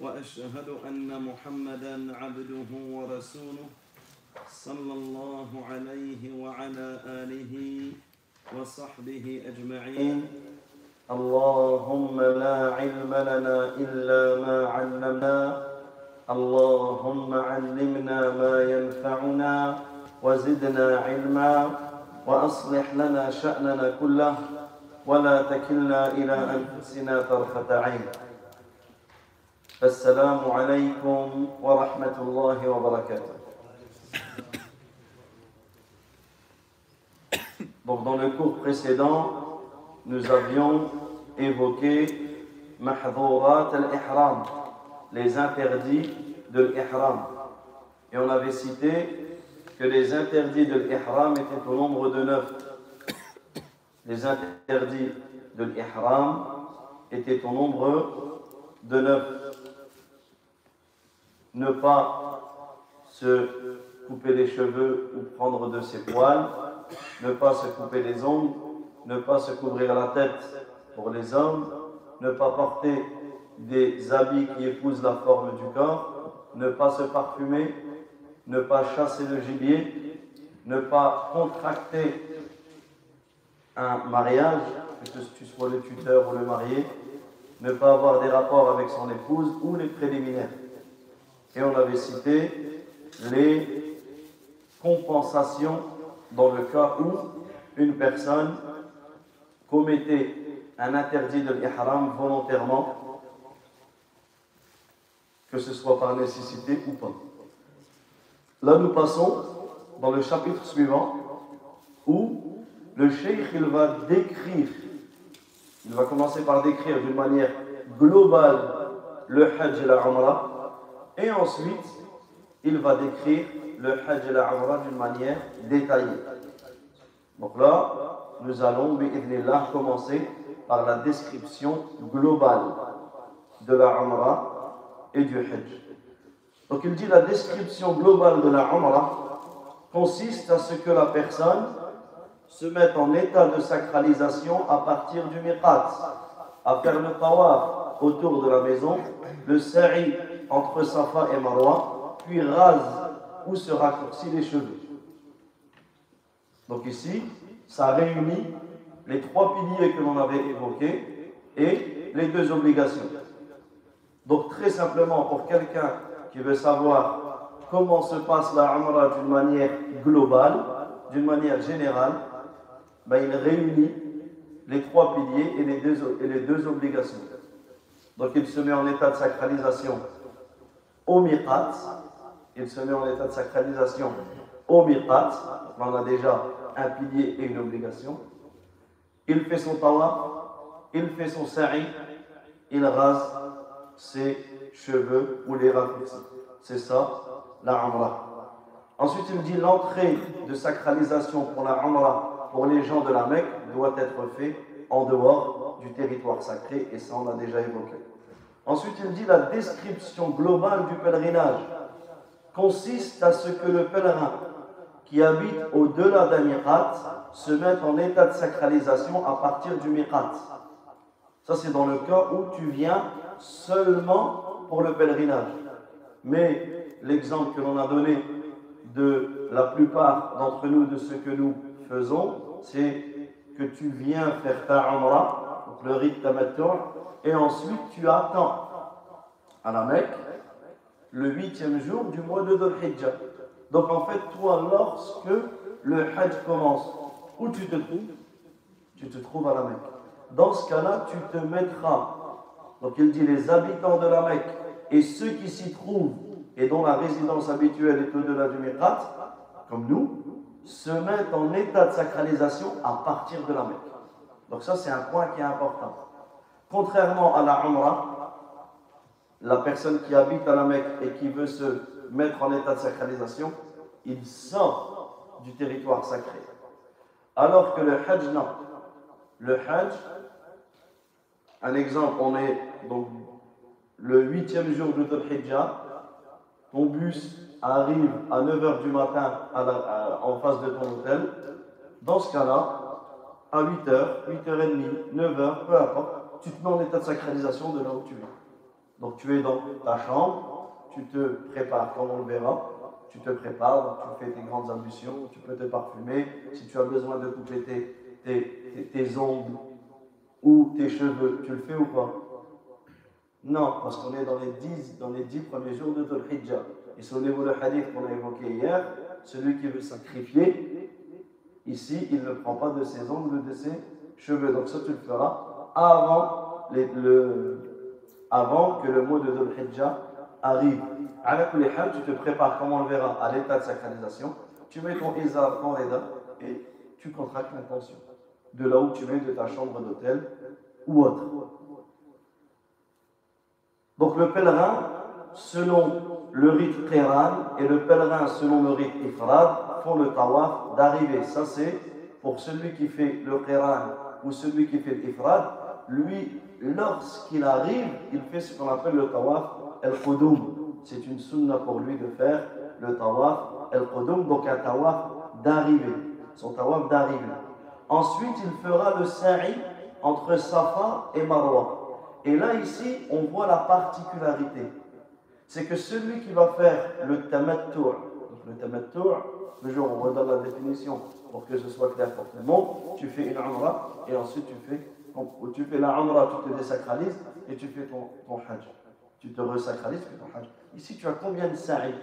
وأشهد أن محمدا عبده ورسوله صلى الله عليه وعلى آله وصحبه أجمعين. اللهم لا علم لنا إلا ما علمنا. اللهم علمنا ما ينفعنا وزدنا علما. وأصلح لنا شأننا كله. ولا تكلنا إلى أنفسنا طرفة عين. السلام عليكم ورحمة الله وبركاته. Donc dans le cours précédent, nous avions évoqué Mahdourat al-Ihram, les interdits de l'Ihram. Et on avait cité que les interdits de l'Ihram étaient au nombre de neuf. Les interdits de l'Ihram étaient au nombre de neuf ne pas se couper les cheveux ou prendre de ses poils, ne pas se couper les ongles, ne pas se couvrir la tête pour les hommes, ne pas porter des habits qui épousent la forme du corps, ne pas se parfumer, ne pas chasser le gibier, ne pas contracter un mariage, que tu sois le tuteur ou le marié, ne pas avoir des rapports avec son épouse ou les préliminaires. Et on avait cité les compensations dans le cas où une personne commettait un interdit de l'ihram volontairement, que ce soit par nécessité ou pas. Là, nous passons dans le chapitre suivant où le cheikh il va décrire, il va commencer par décrire d'une manière globale le hajj et la umrah, et ensuite, il va décrire le Hajj et la Umrah d'une manière détaillée. Donc là, nous allons, là commencer par la description globale de la Umrah et du Hajj. Donc il dit la description globale de la Umrah consiste à ce que la personne se mette en état de sacralisation à partir du miqat, à faire le tawaf autour de la maison, le sa'i entre Safa et Marwa, puis rase ou se raccourcit les cheveux. Donc ici, ça réunit les trois piliers que l'on avait évoqués et les deux obligations. Donc très simplement, pour quelqu'un qui veut savoir comment se passe la Umrah d'une manière globale, d'une manière générale, ben, il réunit les trois piliers et les, deux, et les deux obligations. Donc il se met en état de sacralisation au miqat, il se met en état de sacralisation au miqat, on a déjà un pilier et une obligation. Il fait son tawaf, il fait son sa'i, il rase ses cheveux ou les raccourcis. C'est ça, la umrah. Ensuite, il dit l'entrée de sacralisation pour la umrah pour les gens de la Mecque doit être faite en dehors du territoire sacré, et ça on l'a déjà évoqué. Ensuite, il dit la description globale du pèlerinage consiste à ce que le pèlerin qui habite au-delà d'un miqat se mette en état de sacralisation à partir du miqat. Ça, c'est dans le cas où tu viens seulement pour le pèlerinage. Mais l'exemple que l'on a donné de la plupart d'entre nous, de ce que nous faisons, c'est que tu viens faire ta donc le rite tamattu', et ensuite tu attends à la Mecque le huitième jour du mois de Dhul Hijjah. Donc en fait, toi, lorsque le Hajj commence, où tu te trouves? Tu te trouves à la Mecque. Dans ce cas-là, tu te mettras. Donc il dit les habitants de la Mecque et ceux qui s'y trouvent et dont la résidence habituelle est au-delà du Miqat, comme nous, se mettent en état de sacralisation à partir de la Mecque. Donc ça, c'est un point qui est important. Contrairement à la Umrah, la personne qui habite à la Mecque et qui veut se mettre en état de sacralisation, il sort du territoire sacré. Alors que le Hajj, non. Le Hajj, un exemple, on est donc le huitième jour de Dhul Hijjah, ton bus arrive à 9h du matin en face de ton hôtel. Dans ce cas-là, à 8h, 8h30, 9h, peu importe, tu te mets en état de sacralisation de là où tu es. Donc tu es dans ta chambre, tu te prépares comme on le verra, tu te prépares, tu fais tes grandes ambitions, tu peux te parfumer. Si tu as besoin de couper tes, tes, ongles ou tes cheveux, tu le fais ou pas? Non, parce qu'on est dans les dix, dans les dix premiers jours de Dhul Hijjah. Et souvenez-vous le hadith qu'on a évoqué hier, celui qui veut sacrifier, ici, il ne prend pas de ses ongles, de ses cheveux. Donc ça, tu le feras avant, le, avant que le mois de Dhul Hijjah arrive. Avec les tu te prépares, comme on le verra, à l'état de sacralisation. Tu mets ton izar, ton reda, et tu contractes l'intention. De là où tu mets de ta chambre d'hôtel ou autre. Donc le pèlerin, selon le rite Qiran et le pèlerin, selon le rite Ifrad, font le tawaf d'arrivée. Ça, c'est pour celui qui fait le Qiran ou celui qui fait l'Ifrad. Lui, lorsqu'il arrive, il fait ce qu'on appelle le tawaf el-Qudum. C'est une sunna pour lui de faire le tawaf el-Qudum, donc un tawaf d'arrivée. Son tawaf d'arrivée. Ensuite, il fera le sa'i entre Safa et Marwa. Et là, ici, on voit la particularité c'est que celui qui va faire le tamattu', le tamattu', où on dans la définition pour que ce soit clair pour tout le monde, tu fais une umrah et ensuite tu fais, tu fais la umrah, tu te désacralises et tu fais ton, ton hajj. Tu te resacralises, tu fais ton hajj. Ici, tu as combien de sa'i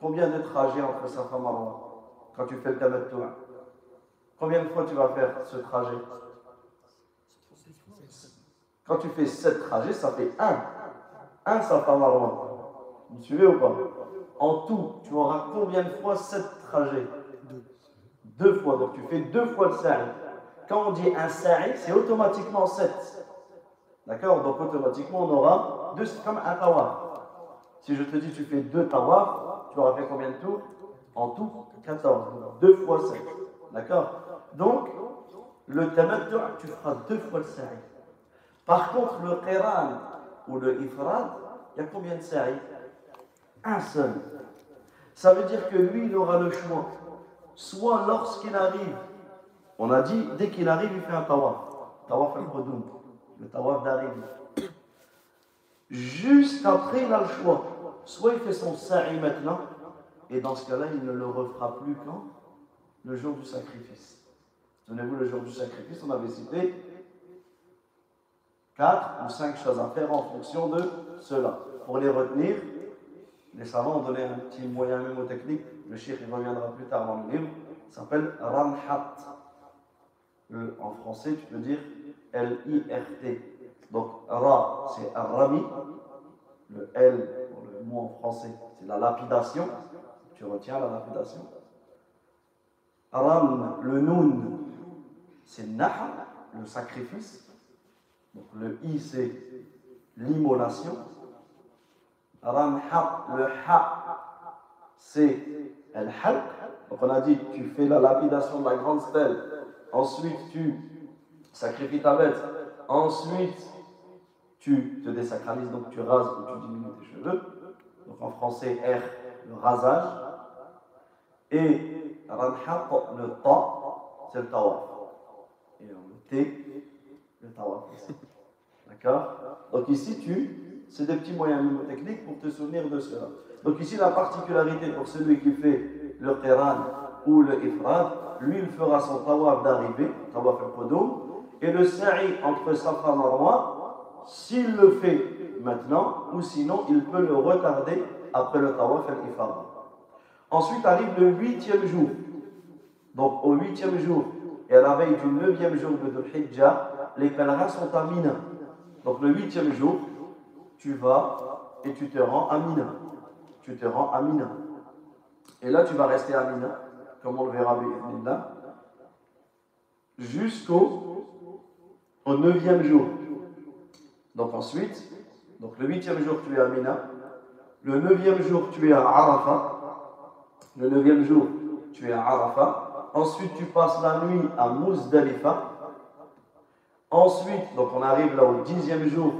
Combien de trajets entre Safa Marwa quand tu fais le tamattu' Combien de fois tu vas faire ce trajet? Quand tu fais 7 trajets, ça fait 1. 1 Safa Marwa. Vous suivez ou pas? En tout, tu auras combien de fois sept trajets? Deux. fois. Donc tu fais deux fois le sa'i. Quand on dit un sa'i, c'est automatiquement sept. D'accord? Donc automatiquement, on aura deux, comme un tawaf. Si je te dis tu fais deux tawaf, tu auras fait combien de tours? En tout, 14. Deux fois sept. D'accord? Donc, le tamattu, tu feras deux fois le sa'i. Par contre, le qiran ou le ifrad, il y a combien de sa'i? Un seul. Ça veut dire que lui, il aura le choix. Soit lorsqu'il arrive, on a dit, dès qu'il arrive, il fait un tawaf. Tawaf al-Qudoum, le tawaf d'arrivée. Juste après, il a le choix. Soit il fait son sa'i maintenant, et dans ce cas-là, il ne le refera plus quand Le jour du sacrifice. Souvenez-vous, le jour du sacrifice, on avait cité quatre ou cinq choses à faire en fonction de cela. Pour les retenir, les savants ont donné un petit moyen mémotechnique, le il reviendra plus tard dans le livre, s'appelle Ramhat. En français, tu peux dire L-I-R-T. Donc Ra, c'est Rami. Le L, le mot en français, c'est la lapidation. Tu retiens la lapidation. Ram, le Nun, c'est Naha, le sacrifice. Donc le I, c'est l'immolation. Ramha, le ha, c'est halq. Donc on a dit, tu fais la lapidation de la grande stèle, ensuite tu sacrifies ta bête, ensuite tu te désacralises, donc tu rases ou tu diminues tes cheveux. Donc en français, R, le rasage. Et le ta, c'est le tawaf. Et le T, le tawaf. D'accord? Donc ici, tu c'est des petits moyens mnémotechniques pour te souvenir de cela. Donc ici, la particularité pour celui qui fait le Qiran ou le Ifrad, lui, il fera son tawaf d'arrivée, tawaf al-Qudum, et le sa'i entre Safa et Marwa, s'il le fait maintenant, ou sinon, il peut le retarder après le tawaf al-Ifrad. Ensuite arrive le huitième jour. Donc au huitième jour et à la veille du neuvième jour de Dhul Hijjah, les pèlerins sont à Mina. Donc le huitième jour, tu vas et tu te rends à Mina. Tu te rends à Mina. Et là, tu vas rester à Mina, comme on le verra jusqu'au au neuvième jour. Donc ensuite, donc le huitième jour, tu es à Mina. Le neuvième jour, tu es à Arafat. Le neuvième jour, tu es à Arafat. Ensuite, tu passes la nuit à Muzdalifa. Ensuite, donc on arrive là au dixième jour,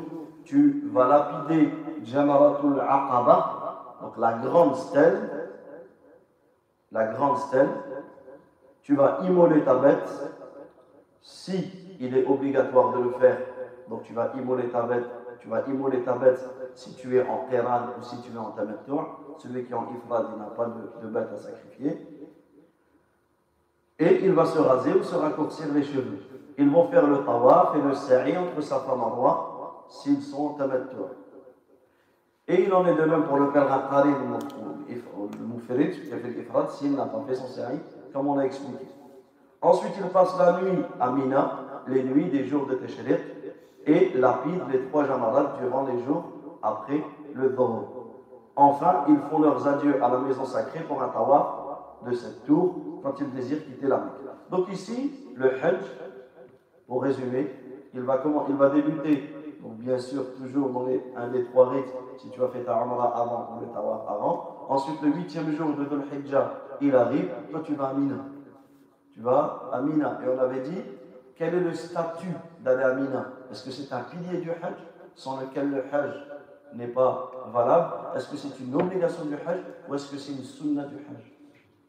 tu vas lapider Jamaratul Aqaba, donc la grande stèle. La grande stèle. Tu vas immoler ta bête. Si il est obligatoire de le faire, donc tu vas immoler ta bête. Tu vas immoler ta bête si tu es en Qiran ou si tu es en Tamattu'. Celui qui est en Ifrad, il n'a pas de, bête à sacrifier. Et il va se raser ou se raccourcir les cheveux. Ils vont faire le tawaf et le sa'i entre sa femme roi s'ils sont en tamattu'. Et il en est de même pour le pèlerin Qarin le Moufirid, qui a fait l'Ifrad, s'il n'a pas fait son sa'i, comme on a expliqué. Ensuite, il passe la nuit à Mina, les nuits des jours de Teshriq, et lapide les trois jamarats durant les jours après le Dhuhr. Enfin, ils font leurs adieux à la maison sacrée pour un tawaf de cette tour quand ils désirent quitter la Mecque. Donc ici, le Hajj, pour résumer, il va, comment, il va débuter, donc bien sûr, toujours un des trois rites, si tu as fait ta avant ou le Tawaf avant. Ensuite, le huitième jour de Dhul Hijjah, il arrive, toi tu vas à Mina. Tu vas à Mina. Et on avait dit, quel est le statut d'aller à Mina? Est-ce que c'est un pilier du Hajj sans lequel le Hajj n'est pas valable? Est-ce que c'est une obligation du Hajj ou est-ce que c'est une sunna du Hajj?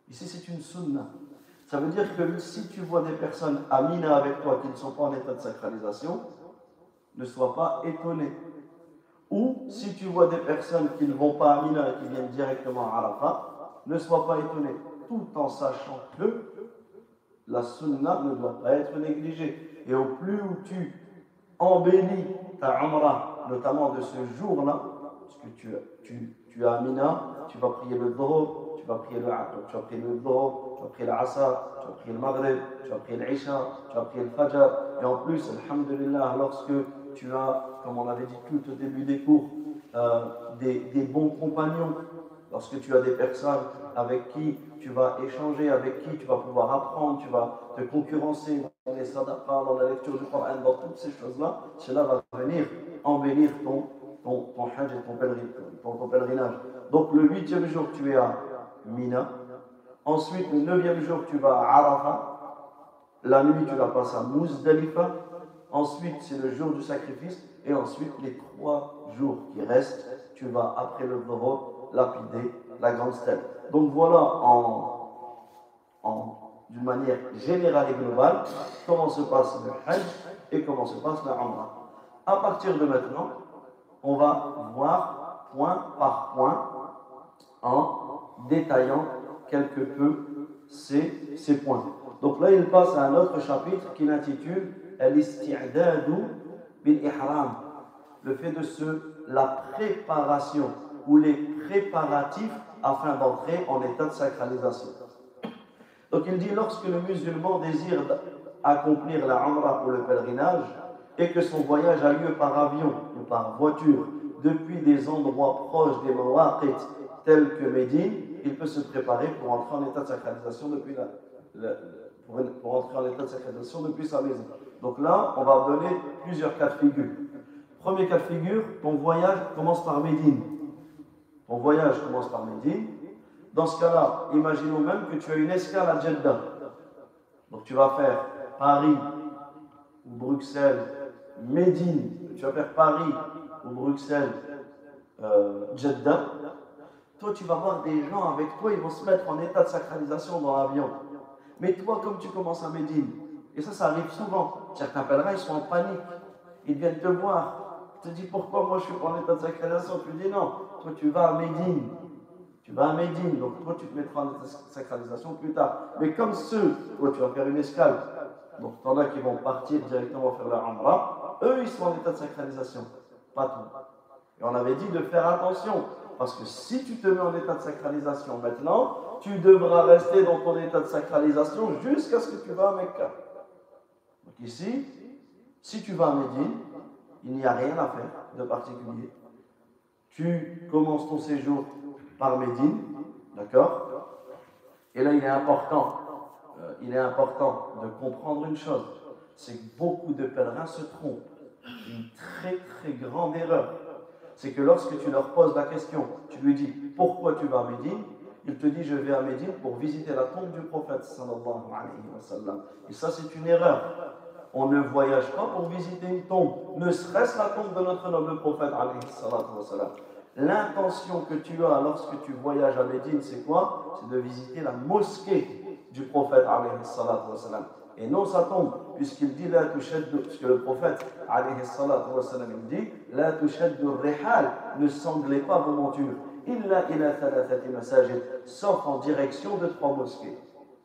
Ici, c'est une sunna. Ça veut dire que si tu vois des personnes à Mina avec toi qui ne sont pas en état de sacralisation, ne sois pas étonné. Ou si tu vois des personnes qui ne vont pas à Mina et qui viennent directement à Arafat, ne sois pas étonné, tout en sachant que la sunna ne doit pas être négligée. Et au plus où tu embellis ta Umrah, notamment de ce jour-là, parce que tu, tu, tu à Mina, tu vas prier le Dhuhr, tu vas prier le tu vas prier le Dhuhr, tu vas prier l'Asr, tu vas prier le Maghrib, tu vas prier l'Isha, tu vas prier le Fajr. Et en plus, Alhamdulillah, lorsque tu as, comme on avait dit tout au début des cours, euh, des, bons compagnons, lorsque tu as des personnes avec qui tu vas échanger, avec qui tu vas pouvoir apprendre, tu vas te concurrencer dans les sadaqas, dans la lecture du Coran, dans toutes ces choses-là, cela va venir embellir ton, ton, ton hajj et ton, pèlerinage, ton, ton pèlerinage. Donc le huitième jour, tu es à Mina. Ensuite, le neuvième jour, tu vas à Arafat. La nuit, tu la passes à Muzdalifa. Ensuite, c'est le jour du sacrifice. Et ensuite, les trois jours qui restent, tu vas, après le Dhuhr, lapider la grande stèle. Donc voilà, en, en, d'une manière générale et globale, comment se passe le Hajj et comment se passe la Umrah. À partir de maintenant, on va voir point par point en détaillant quelque peu ces, ces points. Donc là, il passe à un autre chapitre qui l'intitule bil-Ihram. Le fait de se, la préparation ou les préparatifs afin d'entrer en état de sacralisation. Donc il dit lorsque le musulman désire accomplir la Umrah pour le pèlerinage et que son voyage a lieu par avion ou par voiture depuis des endroits proches des Mawaqit tels que Médine, il peut se préparer pour entrer en état de sacralisation depuis la, pour, entrer en état de sacralisation depuis sa maison. Donc là, on va donner plusieurs cas de figure. Premier cas de figure, ton voyage commence par Médine. Ton voyage commence par Médine. Dans ce cas-là, imaginons même que tu as une escale à Jeddah. Donc tu vas faire Paris ou Bruxelles, Médine. Tu vas faire Paris ou Bruxelles, euh, Jeddah. Toi, tu vas voir des gens avec toi, ils vont se mettre en état de sacralisation dans l'avion. Mais toi, comme tu commences à Médine, et ça, ça arrive souvent, certains pèlerins, ils sont en panique. Ils viennent te voir. Tu te dis pourquoi moi je suis en état de sacralisation? Tu dis non, toi tu vas à Médine. Tu vas à Médine, donc toi tu te mettras en état de sacralisation plus tard. Mais comme ceux, toi tu vas faire une escale, donc t'en as qui vont partir directement faire leur Umrah, eux ils sont en état de sacralisation, pas toi. Et on avait dit de faire attention. Parce que si tu te mets en état de sacralisation maintenant, tu devras rester dans ton état de sacralisation jusqu'à ce que tu vas à Mecca. Donc ici, si tu vas à Médine, il n'y a rien à faire de particulier. Tu commences ton séjour par Médine, d'accord? Et là, il est important, euh, il est important de comprendre une chose, c'est que beaucoup de pèlerins se trompent. Une très très grande erreur c'est que lorsque tu leur poses la question, tu lui dis pourquoi tu vas à Médine, il te dit je vais à Médine pour visiter la tombe du prophète sallallahu alayhi wa. Et ça c'est une erreur. On ne voyage pas pour visiter une tombe, ne serait-ce la tombe de notre noble prophète alayhi. L'intention que tu as lorsque tu voyages à Médine, c'est quoi? C'est de visiter la mosquée du prophète alayhi sallam et non sa tombe, puisqu'il dit la puisque le prophète alayhi sallam, dit la rihal, ne sanglez pas vos montures, illa ila thalathati masajid, sauf en direction de trois mosquées.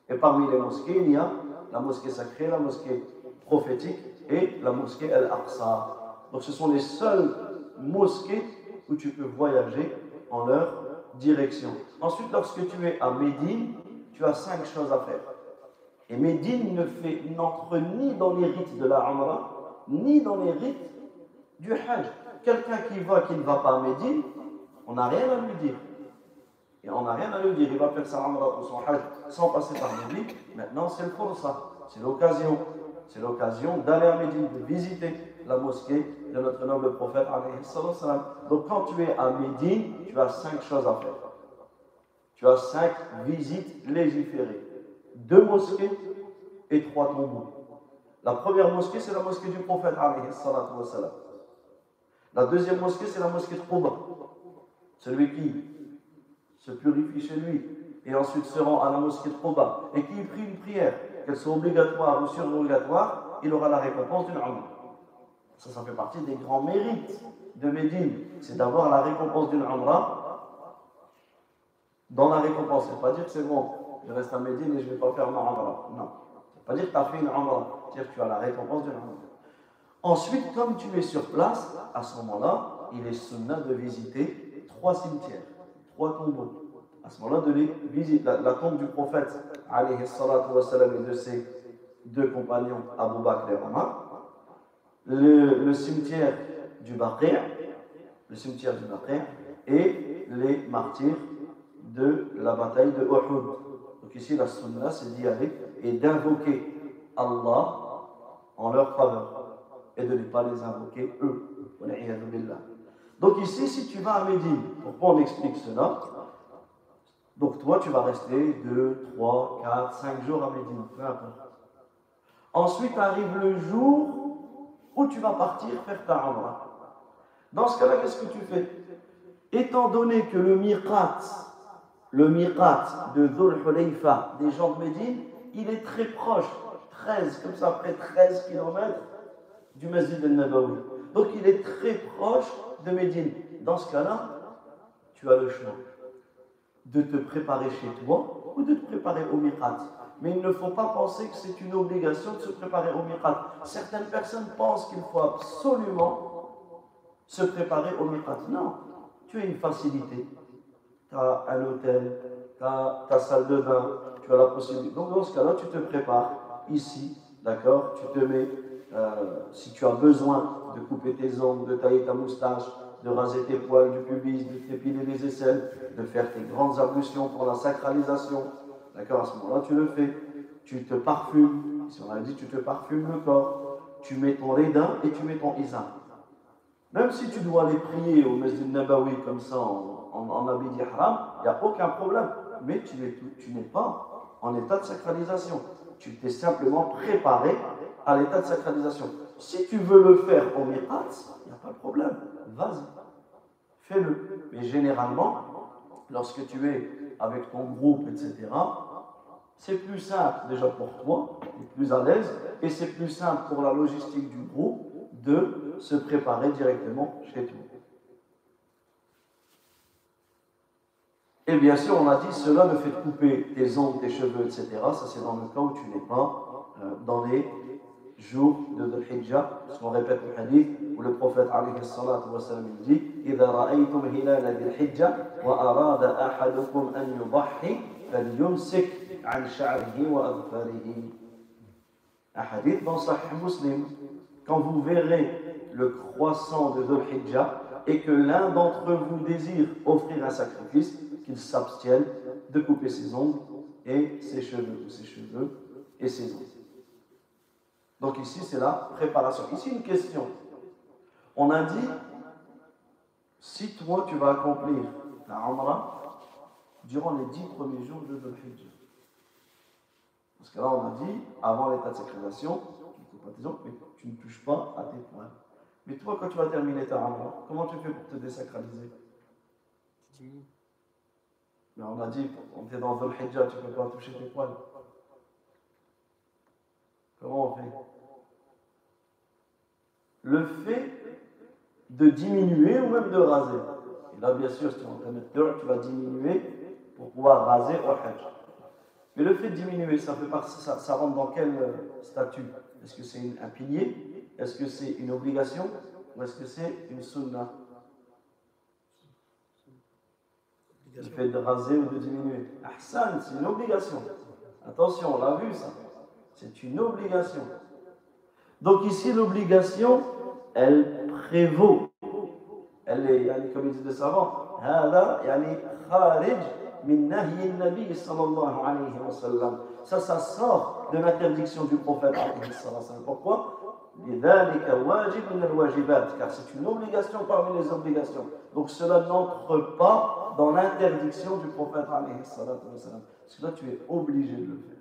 Et parmi les mosquées, il y a la mosquée sacrée, la mosquée prophétique et la mosquée Al-Aqsa. Donc ce sont les seules mosquées où tu peux voyager en leur direction. Ensuite, lorsque tu es à Médine, tu as cinq choses à faire. Et Médine n'entre ni dans les rites de la Umrah, ni dans les rites du Hajj. Quelqu'un qui va, qui ne va pas à Médine, on n'a rien à lui dire. Et on n'a rien à lui dire. Il va faire sa Umrah ou son Hajj sans passer par Médine. Maintenant, c'est le ça. C'est l'occasion. C'est l'occasion d'aller à Médine, de visiter la mosquée de notre noble prophète. Donc, quand tu es à Médine, tu as cinq choses à faire. Tu as cinq visites légiférées deux mosquées et trois tombeaux. La première mosquée, c'est la mosquée du prophète, La deuxième mosquée, c'est la mosquée de. Celui qui se purifie chez lui et ensuite se rend à la mosquée de Quba et qui prie une prière, qu'elle soit obligatoire ou surobligatoire, il aura la récompense d'une Umrah. Ça, ça fait partie des grands mérites de Médine, c'est d'avoir la récompense d'une Umrah dans la récompense. C'est pas dire que c'est bon, je reste à Médine et je ne vais pas faire ma Umrah. Non. Veut pas dire que tu as fait une Umrah. C'est-à-dire que tu as la récompense d'une Umrah. Ensuite, comme tu es sur place, à ce moment-là, il est sunnah de visiter trois cimetières, trois tombeaux. À ce moment-là, de visiter la, tombe du prophète, alayhi salatu et de ses deux compagnons, Abu Bakr et Omar, le, cimetière du Baqir, le cimetière du et les martyrs de la bataille de Uhud. Donc ici, la sunna, c'est d'y aller et d'invoquer Allah en leur faveur et de ne pas les invoquer eux. Donc ici, si tu vas à Médine, pourquoi on explique cela? Donc toi, tu vas rester 2, 3, 4, 5 jours à Médine. Ensuite arrive le jour où tu vas partir faire ta Umrah. Dans ce cas-là, qu'est-ce que tu fais? Étant donné que le miqat, le miqat de Dhul Hulayfa, des gens de Médine, il est très proche, 13, comme ça, près 13 km du Masjid al-Nabawi. Donc il est très proche de Médine. Dans ce cas-là, tu as le choix de te préparer chez toi ou de te préparer au miqat. Mais il ne faut pas penser que c'est une obligation de se préparer au miqat. Certaines personnes pensent qu'il faut absolument se préparer au miqat. Non, tu as une facilité tu as un hôtel, tu as ta salle de bain, tu as la possibilité. Donc dans ce cas-là, tu te prépares ici, d'accord? Tu te mets, si tu as besoin de couper tes ongles, de tailler ta moustache, de raser tes poils du pubis, de t'épiler les aisselles, de faire tes grandes ablutions pour la sacralisation, d'accord À ce moment-là, tu le fais. Tu te parfumes, si on a dit tu te parfumes le corps, tu mets ton rédin et tu mets ton isam. Même si tu dois aller prier au Masjid Nabawi comme ça en en, habit il n'y a aucun problème. Mais tu n'es pas en état de sacralisation. Tu t'es simplement préparé à l'état de sacralisation. Si tu veux le faire au mirat, il n'y a pas de problème. Vas-y, fais-le. Mais généralement, lorsque tu es avec ton groupe, etc., c'est plus simple déjà pour toi, tu es plus à l'aise, et c'est plus simple pour la logistique du groupe de se préparer directement chez toi. Et bien sûr, on a dit, cela ne fait couper tes ongles, tes cheveux, etc. Ça, c'est dans le cas où tu n'es pas euh, dans les jours de Dhul Hijjah. Parce qu'on répète le hadith où le prophète, alayhi salatu wa sallam, il dit إذا رأيتم هلال ذي الحجة وأراد أحدكم أن يضحي فليمسك عن شعره وأظفاره. Un hadith dans Sahih Muslim. Quand vous verrez le croissant de Dhul Hijjah et que l'un d'entre vous désire offrir un sacrifice, qu'il s'abstienne de couper ses ongles et ses cheveux, ou ses cheveux et ses ongles. Donc ici, c'est la préparation. Ici, une question. On a dit, si toi tu vas accomplir ta Umrah durant les dix premiers jours de Dhul Hijjah. Parce que là, on a dit, avant l'état de sécrétation, tu ne touches pas à tes poings. Mais toi, quand tu vas terminer ta Umrah, comment tu fais pour te désacraliser? Mais on a dit, on est dans Dhul Hijjah, tu ne peux pas toucher tes poils. Comment on fait? Le fait de diminuer ou même de raser. Et là, bien sûr, si tu de tu vas diminuer pour pouvoir raser au Hajj. Mais le fait de diminuer, ça, fait ça, ça rentre dans quel euh, statut? Est-ce que c'est un pilier? Est-ce que c'est une obligation? Ou est-ce que c'est une sunna? Le fait de raser ou de diminuer. Ahsan, c'est une obligation. Attention, on l'a vu ça. C'est une obligation. Donc ici, l'obligation, elle prévaut. Elle est, comme disent les savants, ça, ça sort de l'interdiction du prophète. Pourquoi? Car c'est une obligation parmi les obligations. Donc cela n'entre pas dans l'interdiction du prophète. Parce que là, tu es obligé de le faire.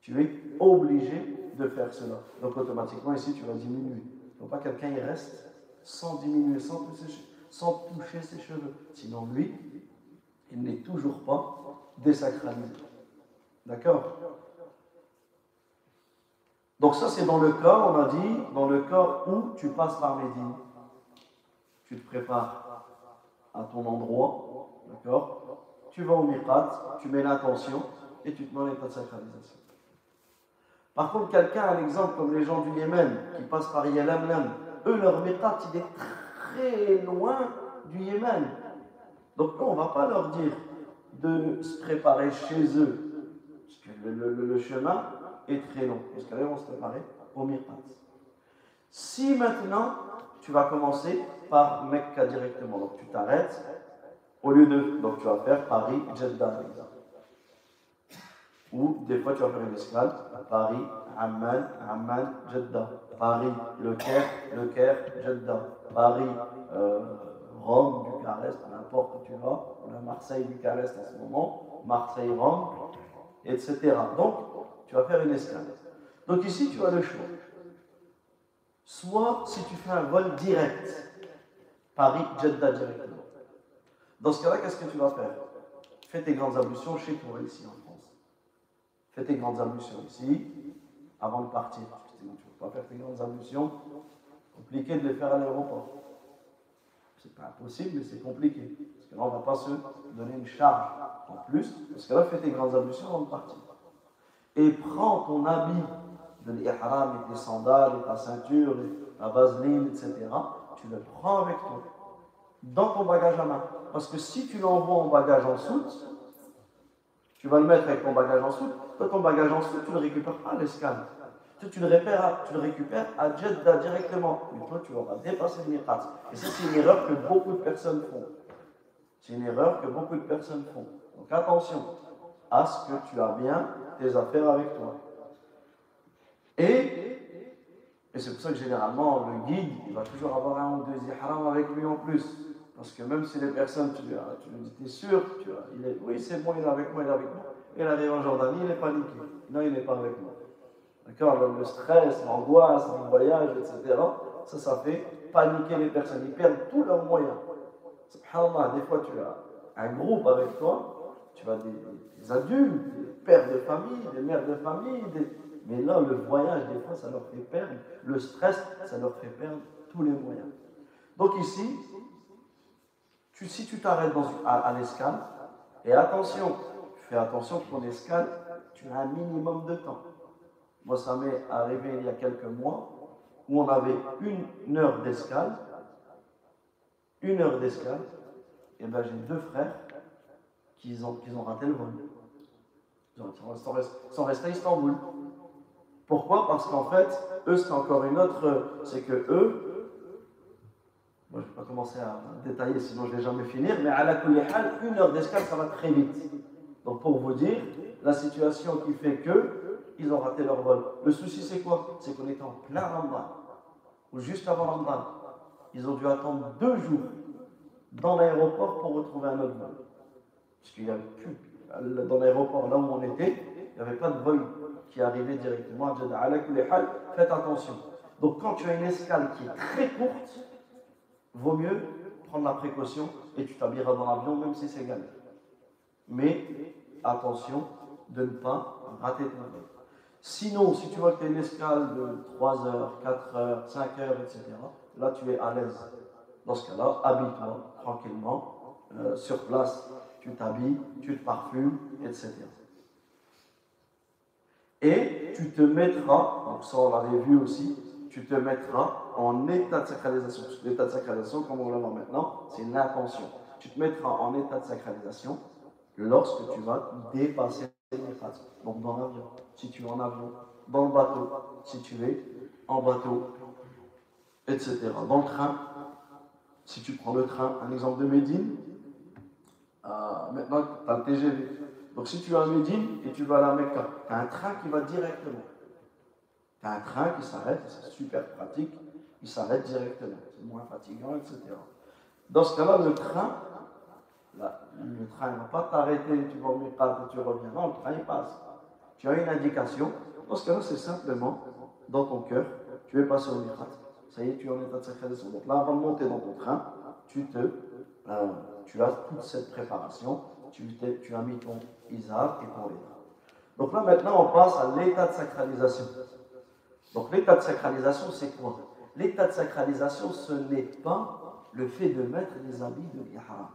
Tu es obligé de faire cela. Donc automatiquement, ici, tu vas diminuer. Il faut pas quelqu'un y reste sans diminuer, sans toucher, ses cheveux. Sinon, lui, il n'est toujours pas désacralisé. D'accord? Donc ça, c'est dans le cas, on a dit, dans le cas où tu passes par Médine. Tu te prépares à ton endroit, d'accord? Tu vas au Miqat, tu mets l'intention et tu te mets en état de sacralisation. Par contre, quelqu'un, un exemple comme les gens du Yémen qui passent par Yalamlam, eux, leur Miqat, il est très loin du Yémen. Donc, on ne va pas leur dire de se préparer chez eux, parce que le, chemin est très long. Parce qu'allez, vont se préparer au Miqat. Si maintenant, tu vas commencer par Mecca directement, donc tu t'arrêtes, au lieu de. Donc, tu vas faire Paris-Jeddah, par exemple. Ou des fois tu vas faire une escale à Paris, Amman, Amman, Jeddah. Paris, Le Caire, Le Caire, Jeddah. Paris, euh, Rome, Bucarest, n'importe où tu vas. On a Marseille, Bucarest en ce moment. Marseille, Rome, etc. Donc, tu vas faire une escale. Donc ici, tu as le choix. Soit si tu fais un vol direct, Paris-Jeddah directement. Dans ce cas-là, qu'est-ce que tu vas faire? Fais tes grandes ablutions chez toi ici Fais tes grandes ablutions ici, avant de partir. Tu ne peux pas faire tes grandes ablutions. Compliqué de les faire à l'aéroport. C'est pas impossible, mais c'est compliqué. Parce que là, on ne va pas se donner une charge en plus. Parce que là, fais tes grandes ablutions avant de partir. Et prends ton habit de l'ihram et tes sandales et ta ceinture et ta vaseline, etc. Tu le prends avec toi. Dans ton bagage à main. Parce que si tu l'envoies en bagage en soute, tu vas le mettre avec ton bagage en soute. Toi, ton bagage en soute, tu ne le récupères pas à l'escale. Tu, le tu le récupères à Jeddah directement. Mais toi, tu auras dépassé le miqat. Et ça, c'est une erreur que beaucoup de personnes font. C'est une erreur que beaucoup de personnes font. Donc attention à ce que tu as bien tes affaires avec toi. Et, et c'est pour ça que généralement, le guide, il va toujours avoir un ou deux avec lui en plus. Parce que même si les personnes, tu lui, tu dis, t'es sûr tu il est, Oui, c'est bon, il est avec moi, il est avec moi. Il arrive en Jordanie, il est paniqué. Non, il n'est pas avec moi. D'accord le, stress, l'angoisse, le voyage, etc. Ça, ça fait paniquer les personnes. Ils perdent tous leurs moyens. Subhanallah, des fois, tu as un groupe avec toi, tu as des, adultes, des pères de famille, des mères de famille, mais là, le voyage, des fois, ça leur fait perdre. Le stress, ça leur fait perdre tous les moyens. Donc ici, si tu t'arrêtes à, l'escale, et attention, fais attention que ton escale, tu as un minimum de temps. Moi, ça m'est arrivé il y a quelques mois où on avait une heure d'escale, une heure d'escale, et bien j'ai deux frères qui ont, qui ont raté le vol. Ils sont restés à Istanbul. Pourquoi? Parce qu'en fait, eux, c'est encore une autre. C'est que eux, je ne vais pas commencer à détailler, sinon je ne vais jamais finir. Mais à la hal, une heure d'escale, ça va très vite. Donc, pour vous dire, la situation qui fait que ils ont raté leur vol. Le souci, c'est quoi? C'est qu'on était en plein Ramadan, ou juste avant Ramadan. Ils ont dû attendre deux jours dans l'aéroport pour retrouver un autre vol. Parce qu'il y avait plus, dans l'aéroport là où on était, il n'y avait pas de vol qui arrivait directement à Jeddah. Faites attention. Donc quand tu as une escale qui est très courte, vaut mieux prendre la précaution et tu t'habilleras dans l'avion même si c'est galère. Mais attention de ne pas rater ton vol. Sinon, si tu vois que tu as une escale de 3 heures, 4 heures, 5 heures, etc., là tu es à l'aise. Dans ce cas-là, habille-toi tranquillement, euh, sur place, tu t'habilles, tu te parfumes, etc. Et tu te mettras, donc ça on l'avait vu aussi, tu te mettras en état de sacralisation. l'état de sacralisation, comme on le voit maintenant, c'est l'intention. Tu te mettras en état de sacralisation lorsque tu vas dépasser les Donc dans l'avion, si tu es en avion, dans le bateau, si tu es en bateau, etc. Dans le train, si tu prends le train, un exemple de Médine, euh, maintenant tu as le TGV. Donc si tu as un Médine et tu vas à la Mecca, tu as un train qui va directement. Tu as un train qui s'arrête, c'est super pratique, il s'arrête directement, c'est moins fatigant, etc. Dans ce cas-là, le train, le train ne va pas t'arrêter, tu vas au et tu reviens. Non, le train il passe. Tu as une indication. Dans ce cas-là, c'est simplement dans ton cœur, tu es passé au Miqat. Ça y est, tu es en état de sacralisation. Donc là, avant de monter dans ton train, tu te, euh, as toute cette préparation. Tu, as mis ton Isar et ton Léa. Donc là, maintenant, on passe à l'état de sacralisation. Donc l'état de sacralisation, c'est quoi? L'état de sacralisation, ce n'est pas le fait de mettre des habits de l'ihram.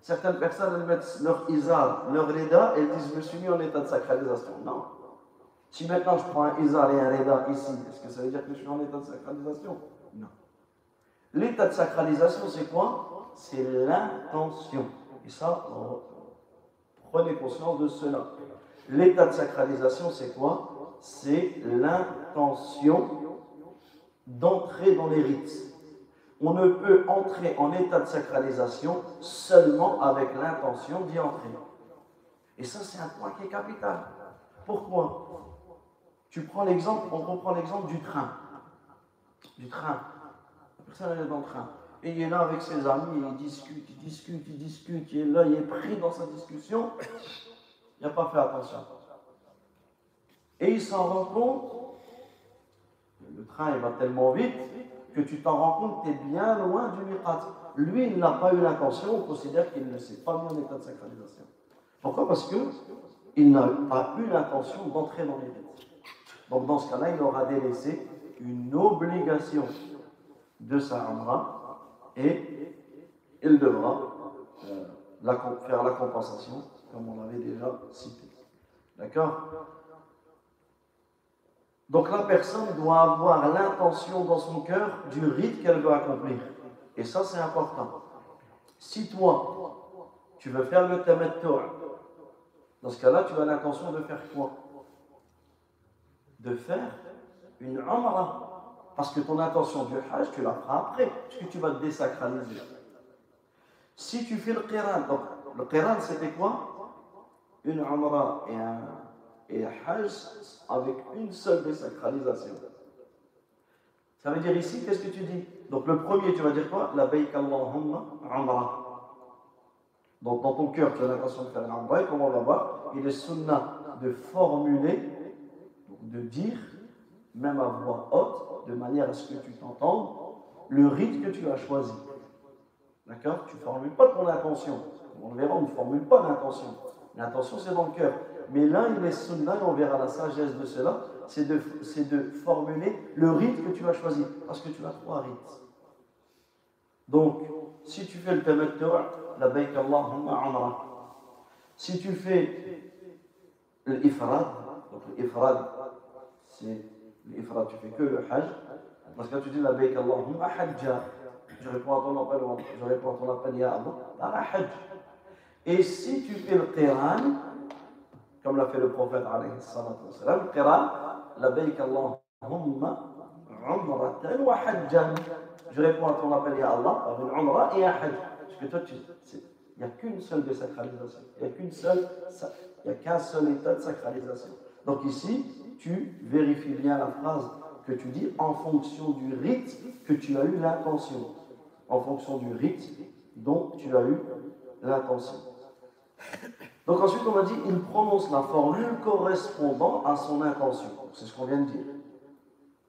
Certaines personnes, elles mettent leur izar, leur reda, elles disent Je me suis mis en état de sacralisation. Non. Si maintenant je prends un izar et un reda ici, est-ce que ça veut dire que je suis en état de sacralisation? Non. L'état de sacralisation, c'est quoi? C'est l'intention. Et ça, prenez conscience de cela. L'état de sacralisation, c'est quoi? C'est l'intention d'entrer dans les rites. On ne peut entrer en état de sacralisation seulement avec l'intention d'y entrer. Et ça, c'est un point qui est capital. Pourquoi? Tu prends l'exemple, on reprend l'exemple du train. Du train. La personne est dans le train. Et il est là avec ses amis, il discute, il discute, il discute, il est là, il est pris dans sa discussion. Il n'a pas fait attention. Et il s'en rend compte, le train il va tellement vite que tu t'en rends compte, tu es bien loin du miqat. Lui, il n'a pas eu l'intention, on considère qu'il ne s'est pas mis en état de sacralisation. Pourquoi? Parce qu'il n'a pas eu l'intention d'entrer dans les rites. Donc dans ce cas-là, il aura délaissé une obligation de sa Amra et il devra euh, faire la compensation, comme on l'avait déjà cité. D'accord? Donc la personne doit avoir l'intention dans son cœur du rite qu'elle veut accomplir. Et ça, c'est important. Si toi, tu veux faire le tamattu', dans ce cas-là, tu as l'intention de faire quoi? De faire une umrah. Parce que ton intention du hajj, tu la feras après, puisque tu vas désacraliser. Si tu fais le qiran, donc le qiran, c'était quoi? Une umrah et un et Hajj avec une seule désacralisation. Ça veut dire ici, qu'est-ce que tu dis? Donc le premier, tu vas dire quoi? La Allahumma Umrah. Donc dans ton cœur, tu as l'intention de faire l'Umrah, et comme on va voir, il est sunnah de formuler, de dire, même à voix haute, de manière à ce que tu t'entendes, le rite que tu as choisi. D'accord? Tu ne formules pas ton intention. On le verra, on ne formule pas l'intention. L'intention, c'est dans le cœur. Mais là, il est on verra la sagesse de cela, c'est de, de formuler le rite que tu as choisi. Parce que tu as trois rites. Donc, si tu fais le tamattu', la baik Allahumma. Si tu fais l'ifrad, donc l'ifrad, c'est l'ifrad, tu fais que le hajj. Parce que tu dis la baik Allahumma hajja. Je réponds à ton appel, je réponds à ton appel, ya Allah, la hajj. Et si tu fais le qiran, comme l'a fait le prophète alayhi salam, qiran, la baik Allahumma umratan wa hajjan. Je réponds à ton appel, ya Allah, par une umrah et un hajj. Parce que toi, il n'y a qu'une seule désacralisation. Il n'y a qu'une seule, il n'y a qu'un seul état de sacralisation. Donc ici, tu vérifies bien la phrase que tu dis en fonction du rite que tu as eu l'intention. en fonction du rite dont tu as eu l'intention. Donc ensuite, on a dit, il prononce la formule correspondant à son intention. C'est ce qu'on vient de dire.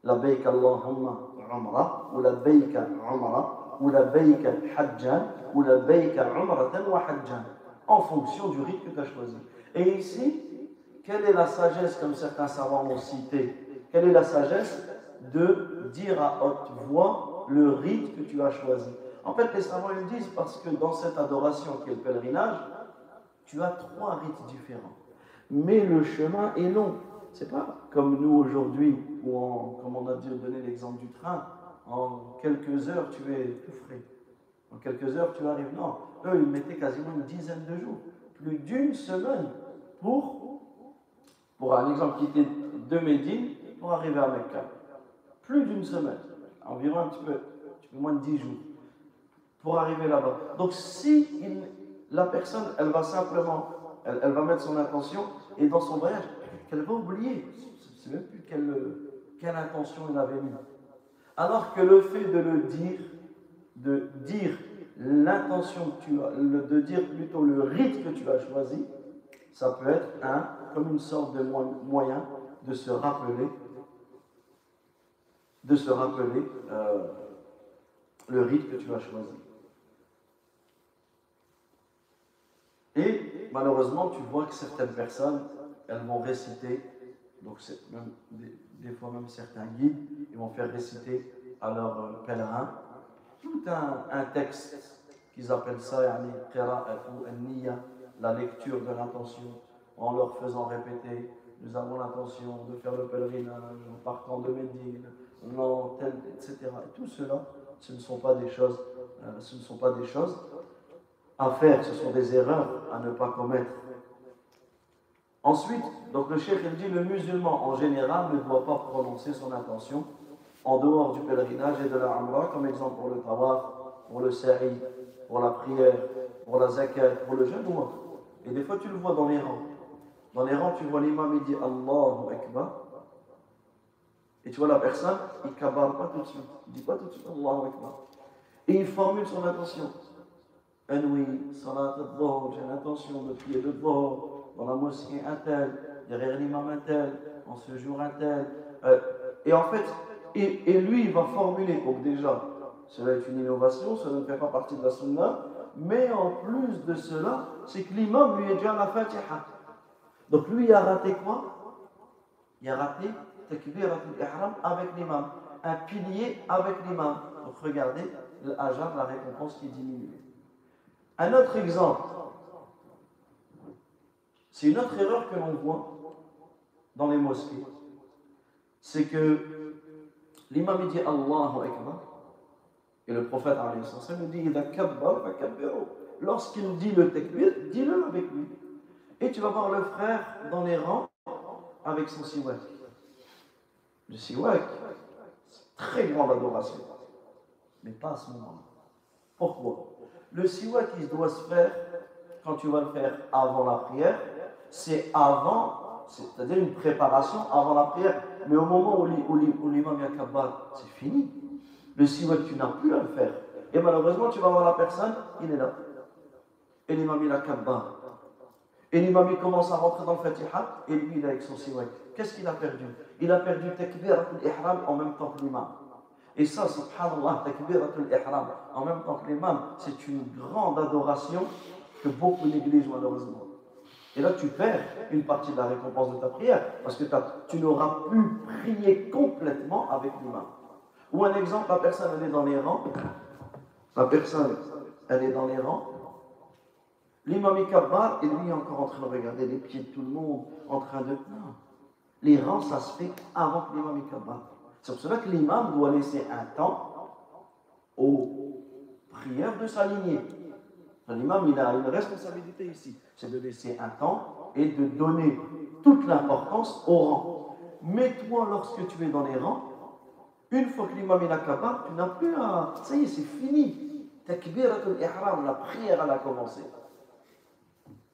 La baik Allahumma umra, ou la baik umra, ou la baik hajjan, ou la baik umratan wa hajjan, en fonction du rite que tu as choisi. Et ici, quelle est la sagesse, comme certains savants l'ont cité, quelle est la sagesse de dire à haute voix le rite que tu as choisi? En fait, les savants ils disent parce que dans cette adoration qui est le pèlerinage, tu as trois rites différents. Mais le chemin est long. C'est pas comme nous aujourd'hui, où, comme on a donné l'exemple du train, en quelques heures tu es tout frais. En quelques heures tu arrives. Non, eux ils mettaient quasiment une dizaine de jours, plus d'une semaine pour, pour un exemple, quitter de Médine pour arriver à Mecca. Plus d'une semaine, environ un petit peu, moins de dix jours, pour arriver là-bas. Donc si la personne, elle va simplement, elle, va mettre son intention, et dans son voyage, qu'elle va oublier, sais même plus quelle, intention elle avait mis. Alors que le fait de le dire, de dire l'intention que tu as, de dire plutôt le rite que tu as choisi, ça peut être comme une sorte de moyen de se rappeler, de se rappeler euh, le rite que tu as choisi. Et malheureusement, tu vois que certaines personnes, elles vont réciter, donc des, fois même certains guides, ils vont faire réciter à leurs euh, pèlerins tout un, texte qu'ils appellent ça la lecture de l'intention, en leur faisant répéter nous avons l'intention de faire le pèlerinage en partant de Médine, etc. Et tout cela, ce ne sont pas des choses, euh, ce ne sont pas des choses à faire, ce sont des erreurs à ne pas commettre. Ensuite, donc le cheikh dit le musulman en général ne doit pas prononcer son intention en dehors du pèlerinage et de la Amra, comme exemple pour le tawaf, pour le sa'i, pour la prière, pour la zakat, pour le jeûne ou Et des fois tu le vois dans les rangs. Dans les rangs, tu vois l'imam, il dit Allahu Akbar. Et tu vois la personne, il ne pas tout de suite. Il ne dit pas tout de suite Allahu Akbar. Et il formule son intention. Salat al j'ai l'intention de prier le bord dans la mosquée un tel, derrière l'imam un tel, en ce jour un tel. Euh, et en fait, et, lui, il va formuler. Donc déjà, cela est une innovation, cela ne fait pas partie de la sunna. Mais en plus de cela, c'est que l'imam lui est déjà la fatiha. Donc lui, il a raté quoi? Il a raté takbiratul ihram avec l'imam. Un pilier avec l'imam. Donc regardez, l'ajab, la récompense qui diminue. Un autre exemple, c'est une autre erreur que l'on voit dans les mosquées. C'est que l'imam dit Allahu Akbar. Et le prophète nous dit Lorsqu'il dit le takbir, dis-le avec lui. Et tu vas voir le frère dans les rangs avec son siwak. Le siwak, c'est très grande adoration. Mais pas à ce moment-là. Pourquoi? Le siwak, il doit se faire, quand tu vas le faire avant la prière, c'est avant, c'est-à-dire une préparation avant la prière. Mais au moment où l'imam kabbat, c'est fini. Le siwak, tu n'as plus à le faire. Et malheureusement, tu vas voir la personne, il est là. Et l'imam, il. Et l'imam commence à rentrer dans le Fatiha et lui il est avec son siwak. Qu'est-ce qu'il a perdu? Il a perdu takbiratul ihram en même temps que l'imam. Et ça, subhanallah, takbiratul ihram en même temps que l'imam, c'est une grande adoration que beaucoup négligent malheureusement. Et là, tu perds une partie de la récompense de ta prière parce que tu n'auras plus prié complètement avec l'imam. Ou un exemple, la personne, elle est dans les rangs. La personne, elle est dans les rangs L'imam Kabbar, et lui encore en train de regarder les pieds de tout le monde, en train de. Non. Les rangs, ça se fait avant que l'imam Kabbar. C'est pour cela que l'imam doit laisser un temps aux prières de s'aligner. L'imam, il a une responsabilité ici, c'est de laisser un temps et de donner toute l'importance aux rangs. Mais toi, lorsque tu es dans les rangs, une fois que l'imam il a kabbar, tu n'as plus à. Ça y est, c'est fini. Ihram, la prière, elle a commencé.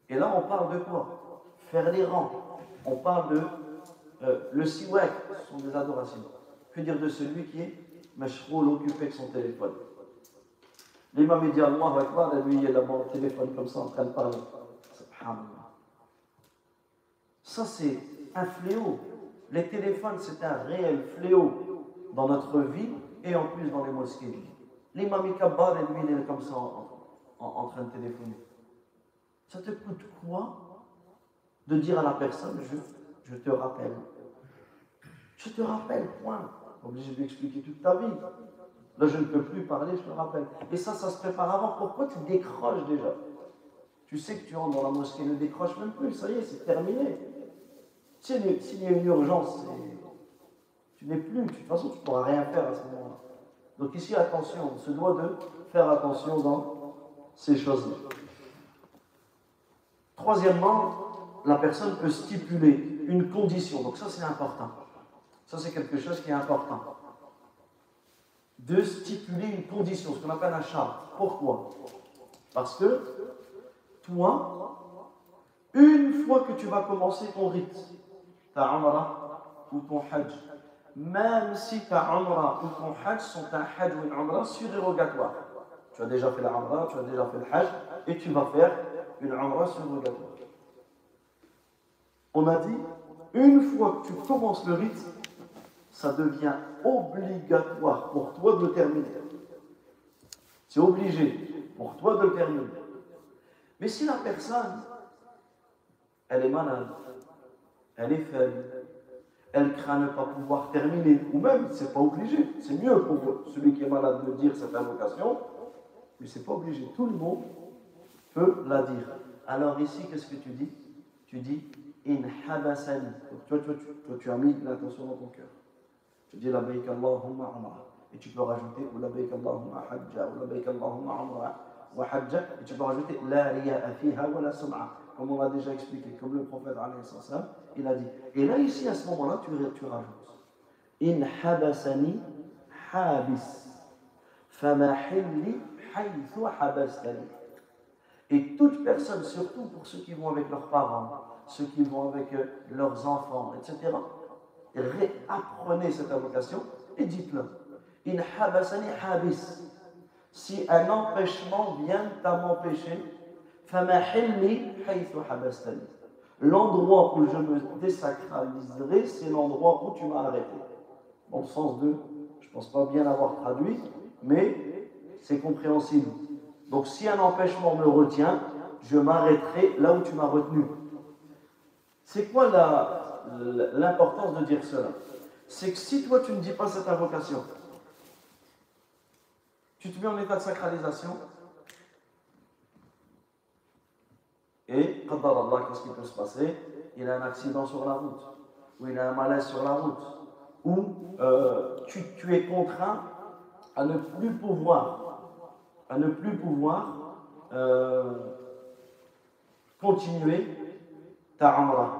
Et là, on parle de quoi? Faire les rangs. On parle de euh, le siwak, ce sont des adorations. Que dire de celui qui est mashroul, occupé de son téléphone? L'imam dit Allah Akbar, et lui il est là au téléphone comme ça en train de parler. Ça c'est un fléau. Les téléphones c'est un réel fléau dans notre vie et en plus dans les mosquées. L'imam Kabbar et lui est comme ça en, train de téléphoner. Ça te coûte quoi de dire à la personne je, je te rappelle? Je te rappelle, point. Obligé de lui expliquer toute ta vie. Là, je ne peux plus parler, je te rappelle. Et ça, ça se prépare avant. Pourquoi tu décroches déjà? Tu sais que tu rentres dans la mosquée, ne décroche même plus. Ça y est, c'est terminé. S'il y a une urgence, tu n'es plus. De toute façon, tu ne pourras rien faire à ce moment-là. Donc ici, attention, on se doit de faire attention dans ces choses-là. Troisièmement, la personne peut stipuler une condition. Donc ça, c'est important. Ça, c'est quelque chose qui est important de stipuler une condition, ce qu'on appelle un charte. Pourquoi? Parce que toi, une fois que tu vas commencer ton rite, ta umrah ou ton hajj, même si ta umrah ou ton hajj sont un hajj ou une umrah surérogatoire, tu as déjà fait la umrah, tu as déjà fait le hajj, et tu vas faire une umrah surérogatoire. On a dit, une fois que tu commences le rite, ça devient obligatoire pour toi de le terminer. C'est obligé pour toi de le terminer. Mais si la personne, elle est malade, elle est faible, elle craint ne pas pouvoir terminer, ou même, c'est pas obligé, c'est mieux pour celui qui est malade de dire cette invocation, mais c'est pas obligé, tout le monde peut la dire. Alors ici, qu'est-ce que tu dis? Tu dis in habasani. Toi, toi, toi, tu as mis l'intention dans ton cœur. Tu dis labbaik Allahumma umrah. Et tu peux rajouter ou labbaik Allahumma hajja ou labbaik Allahumma hajja. Et tu peux rajouter la riya'a fiha wa la sum'a. Comme on l'a déjà expliqué, comme le prophète il a dit. Et là, ici, à ce moment-là, tu, rajoutes. In habasani habis. Famahilli haythu habastani. Et toute personne, surtout pour ceux qui vont avec leurs parents, ceux qui vont avec euh, leurs enfants, etc., réapprenez cette invocation et dites-le. In habasani habis. Si un empêchement vient à m'empêcher, L'endroit où je me désacraliserai, c'est l'endroit où tu m'as arrêté. Dans le sens de, je ne pense pas bien avoir traduit, mais c'est compréhensible. Donc si un empêchement me retient, je m'arrêterai là où tu m'as retenu. C'est quoi la, l'importance de dire cela. C'est que si toi tu ne dis pas cette invocation, tu te mets en état de sacralisation, et, Allah, qu'est-ce qui peut se passer? Il a un accident sur la route, ou il a un malaise sur la route, ou euh, tu, es contraint à ne plus pouvoir, à ne plus pouvoir euh, continuer ta amra.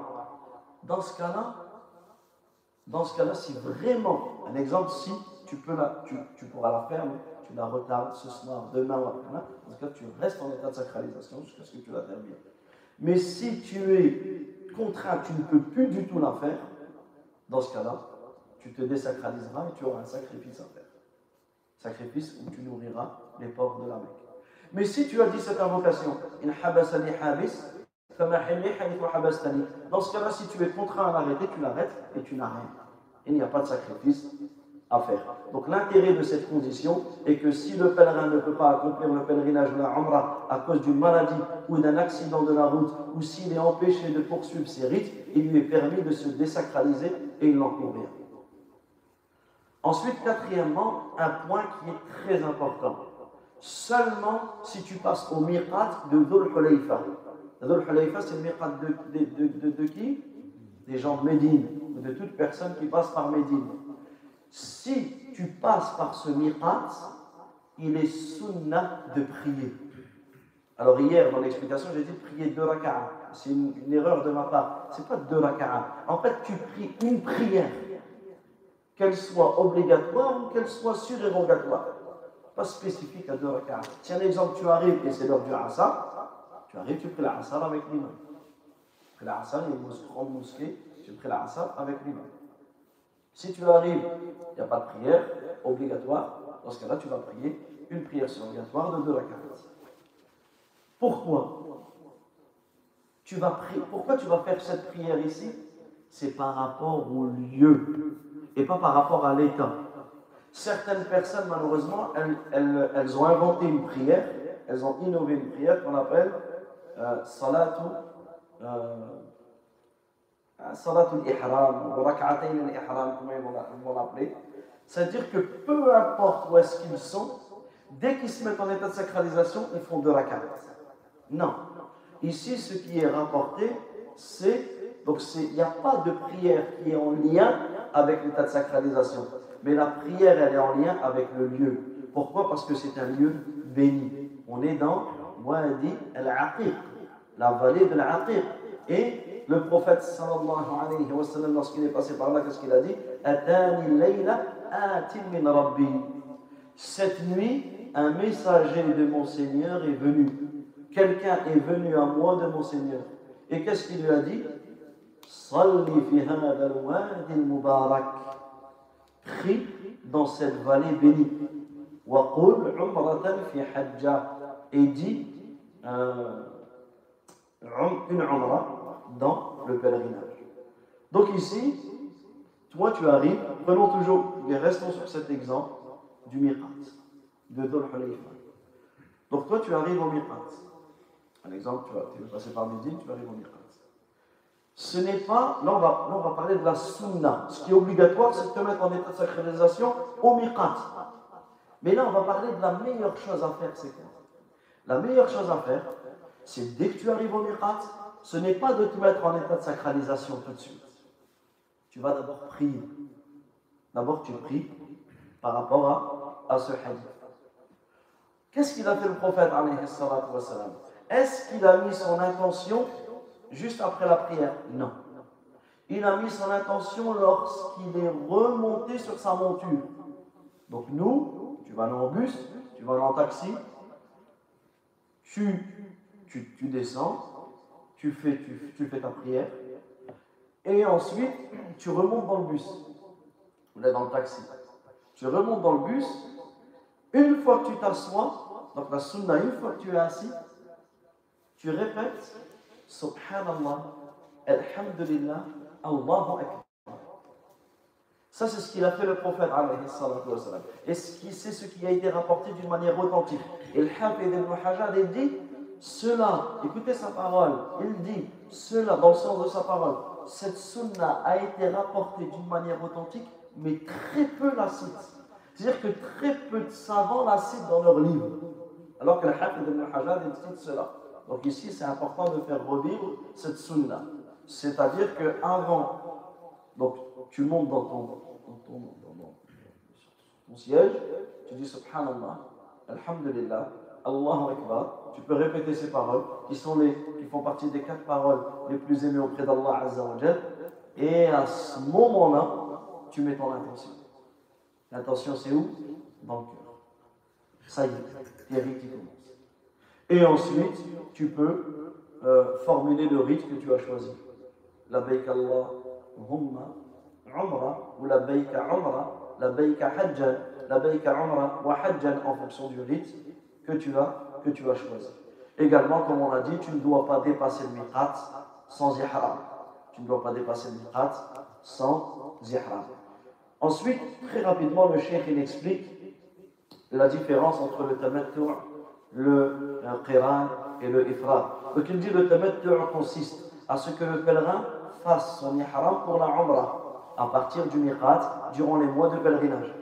Dans ce cas-là, dans si vraiment, un exemple, si tu, peux la, tu, pourras la faire, tu la retardes ce soir, demain ou après-demain, dans ce cas, tu restes en état de sacralisation jusqu'à ce que tu la termines. Mais si tu es contraint, tu ne peux plus du tout la faire, dans ce cas-là, tu te désacraliseras et tu auras un sacrifice à faire. Sacrifice où tu nourriras les porcs de la Mecque. Mais si tu as dit cette invocation, in habasani habis, dans ce cas-là, si tu es contraint à l'arrêter, tu l'arrêtes et tu n'as rien. Il n'y a pas de sacrifice à faire. Donc l'intérêt de cette condition est que si le pèlerin ne peut pas accomplir le pèlerinage de la Umrah à cause d'une maladie ou d'un accident de la route, ou s'il est empêché de poursuivre ses rites, il lui est permis de se désacraliser et il n'en rien. Ensuite, quatrièmement, un point qui est très important. Seulement si tu passes au mirat de Dhul. Dhul Hulayfa, c'est le miqat de, qui? Des gens de Médine, de toute personne qui passe par Médine. Si tu passes par ce miqat, il est sunnah de prier. Alors hier, dans l'explication, j'ai dit de prier deux raka'a. C'est une, erreur de ma part. C'est pas deux raka'a. En fait, tu pries une prière, qu'elle soit obligatoire ou qu'elle soit surérogatoire. Pas spécifique à deux raka'a. Si un exemple, tu arrives et c'est l'heure du asa, tu arrives, tu pries la asar avec l'imam. Tu pries la asar, il y a une grande tu pries la asar avec l'imam. Si tu arrives, il n'y a pas de prière obligatoire, dans ce cas-là, tu vas prier une prière surrogatoire de deux rakats. Pourquoi tu vas Pourquoi tu vas faire cette prière ici? C'est par rapport au lieu et pas par rapport à l'état. Certaines personnes, malheureusement, elles, elles, ont inventé une prière, elles ont innové une prière qu'on appelle euh, salatu, euh, salatul ihram, ou al-ihram, comment ils vont l'appeler. C'est-à-dire que peu importe où est-ce qu'ils sont, dès qu'ils se mettent en état de sacralisation, ils font deux rak'at. Non. Ici, ce qui est rapporté, c'est. Donc, il n'y a pas de prière qui est en lien avec l'état de sacralisation. Mais la prière, elle est en lien avec le lieu. Pourquoi? Parce que c'est un lieu béni. On est dans Wadi al-Aqiq, la vallée de l'Aqiq. Et le prophète sallallahu alayhi wa sallam, lorsqu'il est passé par là, qu'est-ce qu'il a dit? Atani layla atin min rabbi. Cette nuit, un messager de mon Seigneur est venu. Quelqu'un est venu à moi de mon Seigneur. Et qu'est-ce qu'il lui a dit? Salli fi al-wadi al-mubarak prie dans cette vallée bénie. Et dit euh, une umrah dans le pèlerinage. Donc ici, toi tu arrives, prenons toujours, et restons sur cet exemple du miqat, de Dhul Donc toi tu arrives au miqat. Un exemple, tu vas, passer par Médine, tu arrives au miqat ce n'est pas, là on, va, on va parler de la sunna. Ce qui est obligatoire, c'est de te mettre en état de sacralisation au miqat. Mais là, on va parler de la meilleure chose à faire, c'est quoi? La meilleure chose à faire, c'est dès que tu arrives au miqat, ce n'est pas de te mettre en état de sacralisation tout de suite. Tu vas d'abord prier. D'abord, tu pries par rapport à, à ce hadith. Qu'est-ce qu'il a fait le prophète Est-ce qu'il a mis son intention juste après la prière? Non. Il a mis son intention lorsqu'il est remonté sur sa monture. Donc nous, tu vas aller en bus, tu vas aller en taxi, tu, tu, descends, tu fais, ta prière, et ensuite tu remontes dans le bus. On est dans le taxi. Tu remontes dans le bus, une fois que tu t'assois, donc la sunna, une fois que tu es assis, tu répètes Subhanallah, Alhamdulillah, Allahu Akbar. Ça, c'est ce qu'il a fait le prophète, et c'est ce qui a été rapporté d'une manière authentique. Et le dit cela, écoutez sa parole, il dit cela dans le sens de sa parole. Cette sunna a été rapportée d'une manière authentique, mais très peu la citent. C'est-à-dire que très peu de savants la citent dans leurs livres. Alors que le Hafid ibn Hajar, cite cela. Donc ici, c'est important de faire revivre cette sunna. C'est-à-dire qu'avant, donc tu montes dans ton, dans siège, tu dis Subhanallah, Alhamdulillah, Allahu Akbar. Tu peux répéter ces paroles qui, sont les, qui font partie des quatre paroles les plus aimées auprès d'Allah Azza wa Et à ce moment-là, tu mets ton intention. L'intention, c'est où? Dans le cœur. Ça y est, les rites commencent. Et ensuite, tu peux euh, formuler le rite que tu as choisi. La Allah Humma Umra ou la Baïka Umra, la Baïka Hajjan, la Baïka Umra ou Hajjan en fonction du rite que tu as, tu as choisi. Également, comme on l'a dit, tu ne dois pas dépasser le miqat sans ihram. Tu ne dois pas dépasser le miqat sans ihram. Ensuite, très rapidement, le cheikh explique la différence entre le tamattu' le qiran et le ifra. Donc il dit le tamattu consiste à ce que le pèlerin fasse son ihram pour la umrah à partir du miqat durant les mois de pèlerinage.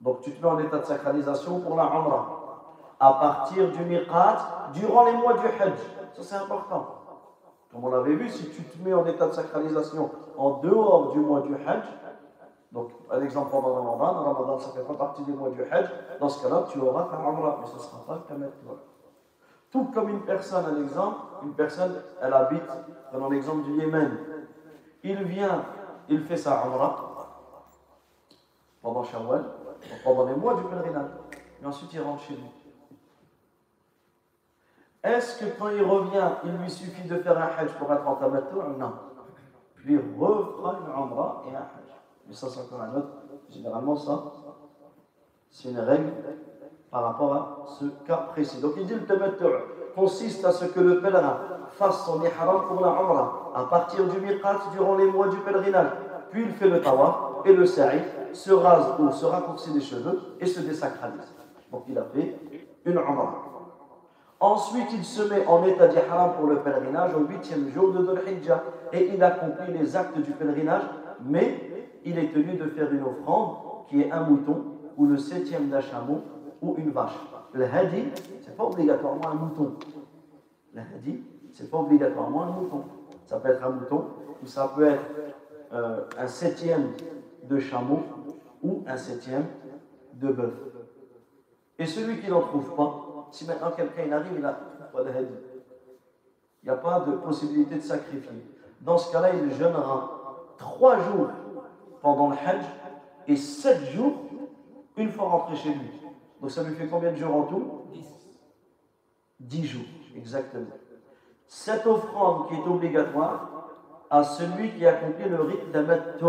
Donc tu te mets en état de sacralisation pour la umrah à partir du miqat durant les mois du hajj. Ça c'est important. Comme on l'avait vu, si tu te mets en état de sacralisation en dehors du mois du hajj, donc, un exemple pendant Ramadan, Ramadan ça fait pas partie du mois du Hajj, dans ce cas-là, tu auras ta Umrah, mais ce ne sera pas le Tamattu. Tout comme une personne, un exemple, une personne, elle habite, prenons l'exemple du Yémen, il vient, il fait sa Umrah pendant Shawwal, pendant les mois du pèlerinage, et ensuite il rentre chez lui. Est-ce que quand il revient, il lui suffit de faire un Hajj pour être en Tamattu? Non. Puis il refera une Umrah et un Hajj mais ça c'est encore un autre. Généralement, ça, c'est une règle par rapport à ce cas précis. Donc il dit le tamattu' consiste à ce que le pèlerin fasse son ihram pour la umrah à partir du miqat durant les mois du pèlerinage. Puis il fait le tawaf et le sa'i, se rase ou se raccourcit les cheveux et se désacralise. Donc il a fait une umrah. Ensuite, il se met en état d'ihram pour le pèlerinage au huitième jour de Dhul et il accomplit les actes du pèlerinage, mais il est tenu de faire une offrande qui est un mouton ou le septième d'un chameau ou une vache. Le hadi, c'est pas obligatoirement un mouton. Le hadi, c'est pas obligatoirement un mouton. Ça peut être un mouton ou ça peut être euh, un septième de chameau ou un septième de bœuf. Et celui qui n'en trouve pas, si maintenant quelqu'un arrive, il n'a pas de hadi. Il n'y a pas de possibilité de sacrifier. Dans ce cas-là, il jeûnera trois jours pendant le Hajj et sept jours une fois rentré chez lui. Donc ça lui fait combien de jours en tout? 10. 10 jours, exactement. Cette offrande qui est obligatoire à celui qui accomplit le rite d'amattu'.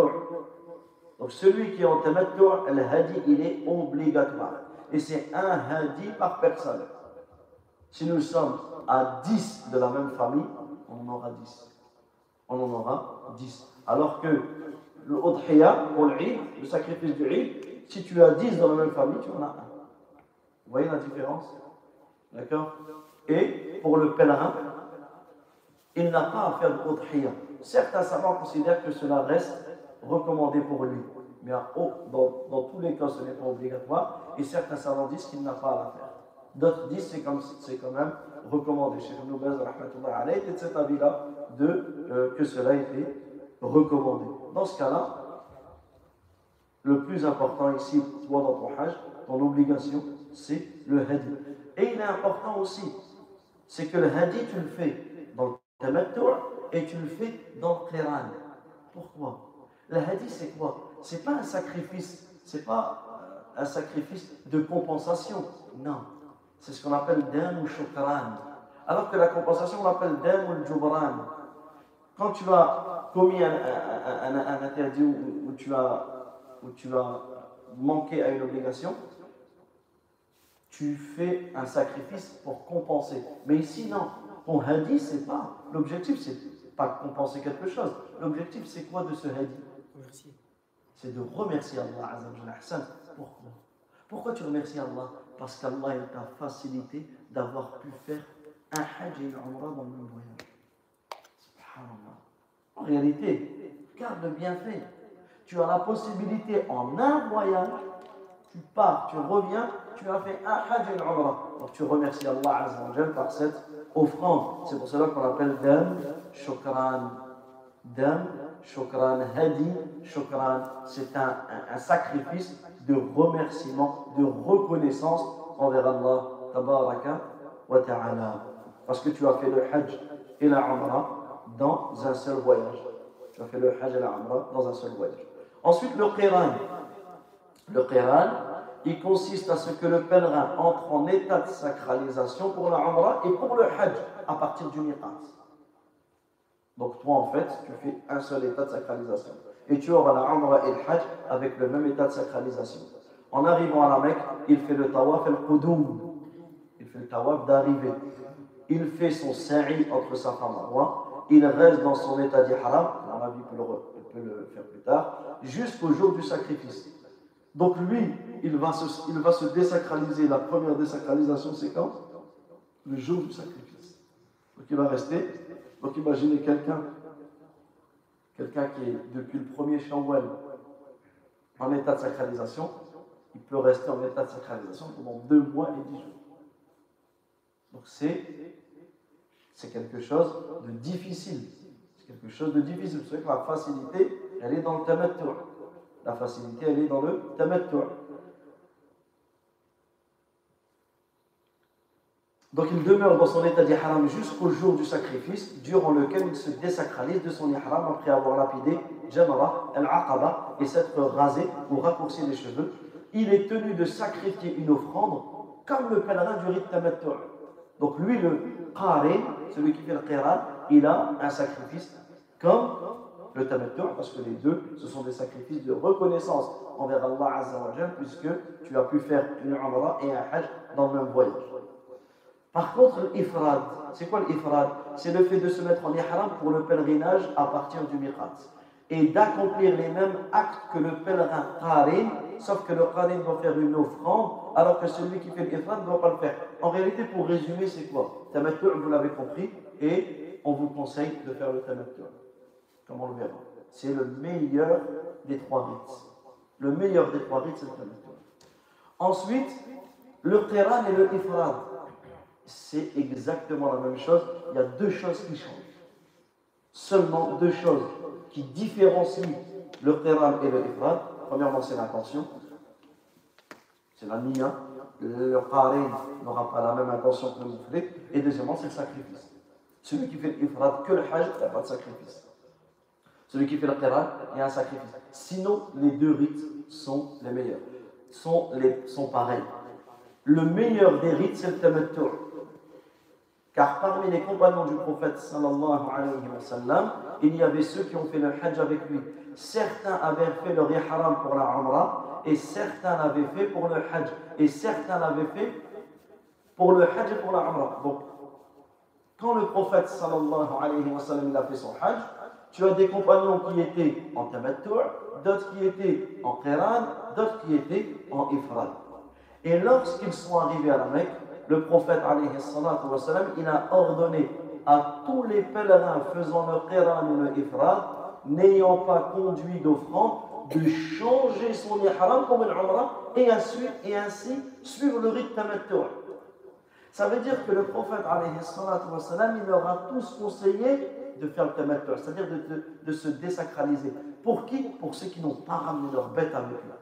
Donc celui qui est en tamattu', le hadi, il est obligatoire. Et c'est un hadi par personne. Si nous sommes à 10 de la même famille, on en aura 10. On en aura 10. Alors que le udhiya, pour le le sacrifice du Eid, si tu as 10 dans la même famille, tu en as un. Vous voyez la différence? D'accord? Et pour le pèlerin, il n'a pas à faire de udhiya. Certains savants considèrent que cela reste recommandé pour lui. Mais dans, tous les cas, ce n'est pas obligatoire. Et certains savants disent qu'il n'a pas à la faire. D'autres disent que c'est quand même recommandé. Cheikh Ibn était de cet avis-là de, euh, que cela était recommandé. Dans ce cas-là, le plus important ici, toi dans ton hajj, ton obligation, c'est le hadi. Et il est important aussi, c'est que le hadi, tu le fais dans le tamattu' et tu le fais dans le qiran. Pourquoi? Le hadi, c'est quoi? C'est pas un sacrifice, c'est pas un sacrifice de compensation. Non. C'est ce qu'on appelle dam ou shukran. Alors que la compensation, on l'appelle dam ou jubran. Quand tu as commis un, interdit où, tu as, où tu as manqué à une obligation, tu fais un sacrifice pour compenser. Mais ici, non. Ton hadi, c'est pas. L'objectif, c'est pas compenser quelque chose. L'objectif, c'est quoi de ce hadi? Remercier. C'est de remercier Allah Azzawajal. Pourquoi? Pourquoi tu remercies Allah? Parce qu'Allah t'a facilité d'avoir pu faire un hajj et une dans le même voyage. Subhanallah. En réalité, garde le bienfait. Tu as la possibilité en un voyage, tu pars, tu reviens, tu as fait un hajj et une umrah. Donc tu remercies Allah Azzawajal par cette offrande. C'est pour cela qu'on appelle Dam Shukran. Dam Shukran, Hadi Shukran. C'est un, sacrifice de remerciement, de reconnaissance envers Allah Tabaraka wa Ta'ala. Parce que tu as fait le hajj et la umrah dans un seul voyage. Tu as fait le hajj et la umrah dans un seul voyage. Ensuite, le qiran. Le qiran, il consiste à ce que le pèlerin entre en état de sacralisation pour la Umrah et pour le Hajj à partir du Miqat. Donc toi, en fait, tu fais un seul état de sacralisation. Et tu auras la Umrah et le Hajj avec le même état de sacralisation. En arrivant à la Mecque, il fait le tawaf al-Qudum. Il fait le tawaf d'arrivée. Il fait son sa'i entre sa femme Marwa. Il reste dans son état d'ihram. A vu peut le faire plus tard. Jusqu'au jour du sacrifice. Donc lui, il va, se, il va se désacraliser. La première désacralisation, c'est quand? Le jour du sacrifice. Donc il va rester. Donc imaginez quelqu'un, quelqu'un qui est depuis le premier Shawwal en état de sacralisation, il peut rester en état de sacralisation pendant deux mois et dix jours. Donc c'est, c'est quelque chose de difficile. C'est quelque chose de difficile. Vous savez que la facilité, elle est dans le tamattu'. La facilité, elle est dans le tamattu'. Donc il demeure dans son état d'ihram jusqu'au jour du sacrifice, durant lequel il se désacralise de son ihram après avoir lapidé Jamara, al-Aqaba et s'être rasé ou raccourci les cheveux. Il est tenu de sacrifier une offrande comme le pèlerin du rite tamattu'. Donc lui, le qarin, celui qui fait le qiran, il a un sacrifice comme le tamattu, parce que les deux, ce sont des sacrifices de reconnaissance envers Allah Azzawajal, puisque tu as pu faire une umrah et un hajj dans le même voyage. Par contre, l'ifrad, c'est quoi l'ifrad C'est le fait de se mettre en ihram pour le pèlerinage à partir du miqat et d'accomplir les mêmes actes que le pèlerin qarin, sauf que le qarin doit faire une offrande, alors que celui qui fait l'ifrad ne doit pas le faire. En réalité, pour résumer, c'est quoi? Tamattu, vous l'avez compris, et on vous conseille de faire le tamattu, comme on le verra? C'est le meilleur des trois rites. Le meilleur des trois rites, c'est le tamattu. Ensuite, le qiran et le ifrad c'est exactement la même chose. Il y a deux choses qui changent. Seulement deux choses qui différencient le qiran et le ifrad. Premièrement, c'est l'intention. C'est la niya. Le qarin n'aura pas la même intention que le mufli. Et deuxièmement, c'est le sacrifice. Celui qui fait l'ifrad que le hajj, il n'y a pas de sacrifice. Celui qui fait le qiran, il y a un sacrifice. Sinon, les deux rites sont les meilleurs, sont, les, sont pareils. Le meilleur des rites, c'est le tamattu'. Car parmi les compagnons du prophète il y avait ceux qui ont fait le hajj avec lui. Certains avaient fait le ihram pour la umrah et certains l'avaient fait pour le hajj. Et certains l'avaient fait pour le hajj et pour la umrah. Donc, quand le prophète sallallahu alayhi wa sallam a fait son hajj, tu as des compagnons qui étaient en tamattu', d'autres qui étaient en qiran, d'autres qui étaient en ifrad. Et lorsqu'ils sont arrivés à la Mecque, le prophète wassalam, il a ordonné à tous les pèlerins faisant le qiran et le ifrad, n'ayant pas conduit d'offrande, de changer son ihram comme une umrah et ainsi, suivre le rite tamattu'. Ça veut dire que le prophète wassalam, il leur a tous conseillé de faire le tamattu', c'est-à-dire de, se désacraliser. Pour qui? Pour ceux qui n'ont pas ramené leur bête avec eux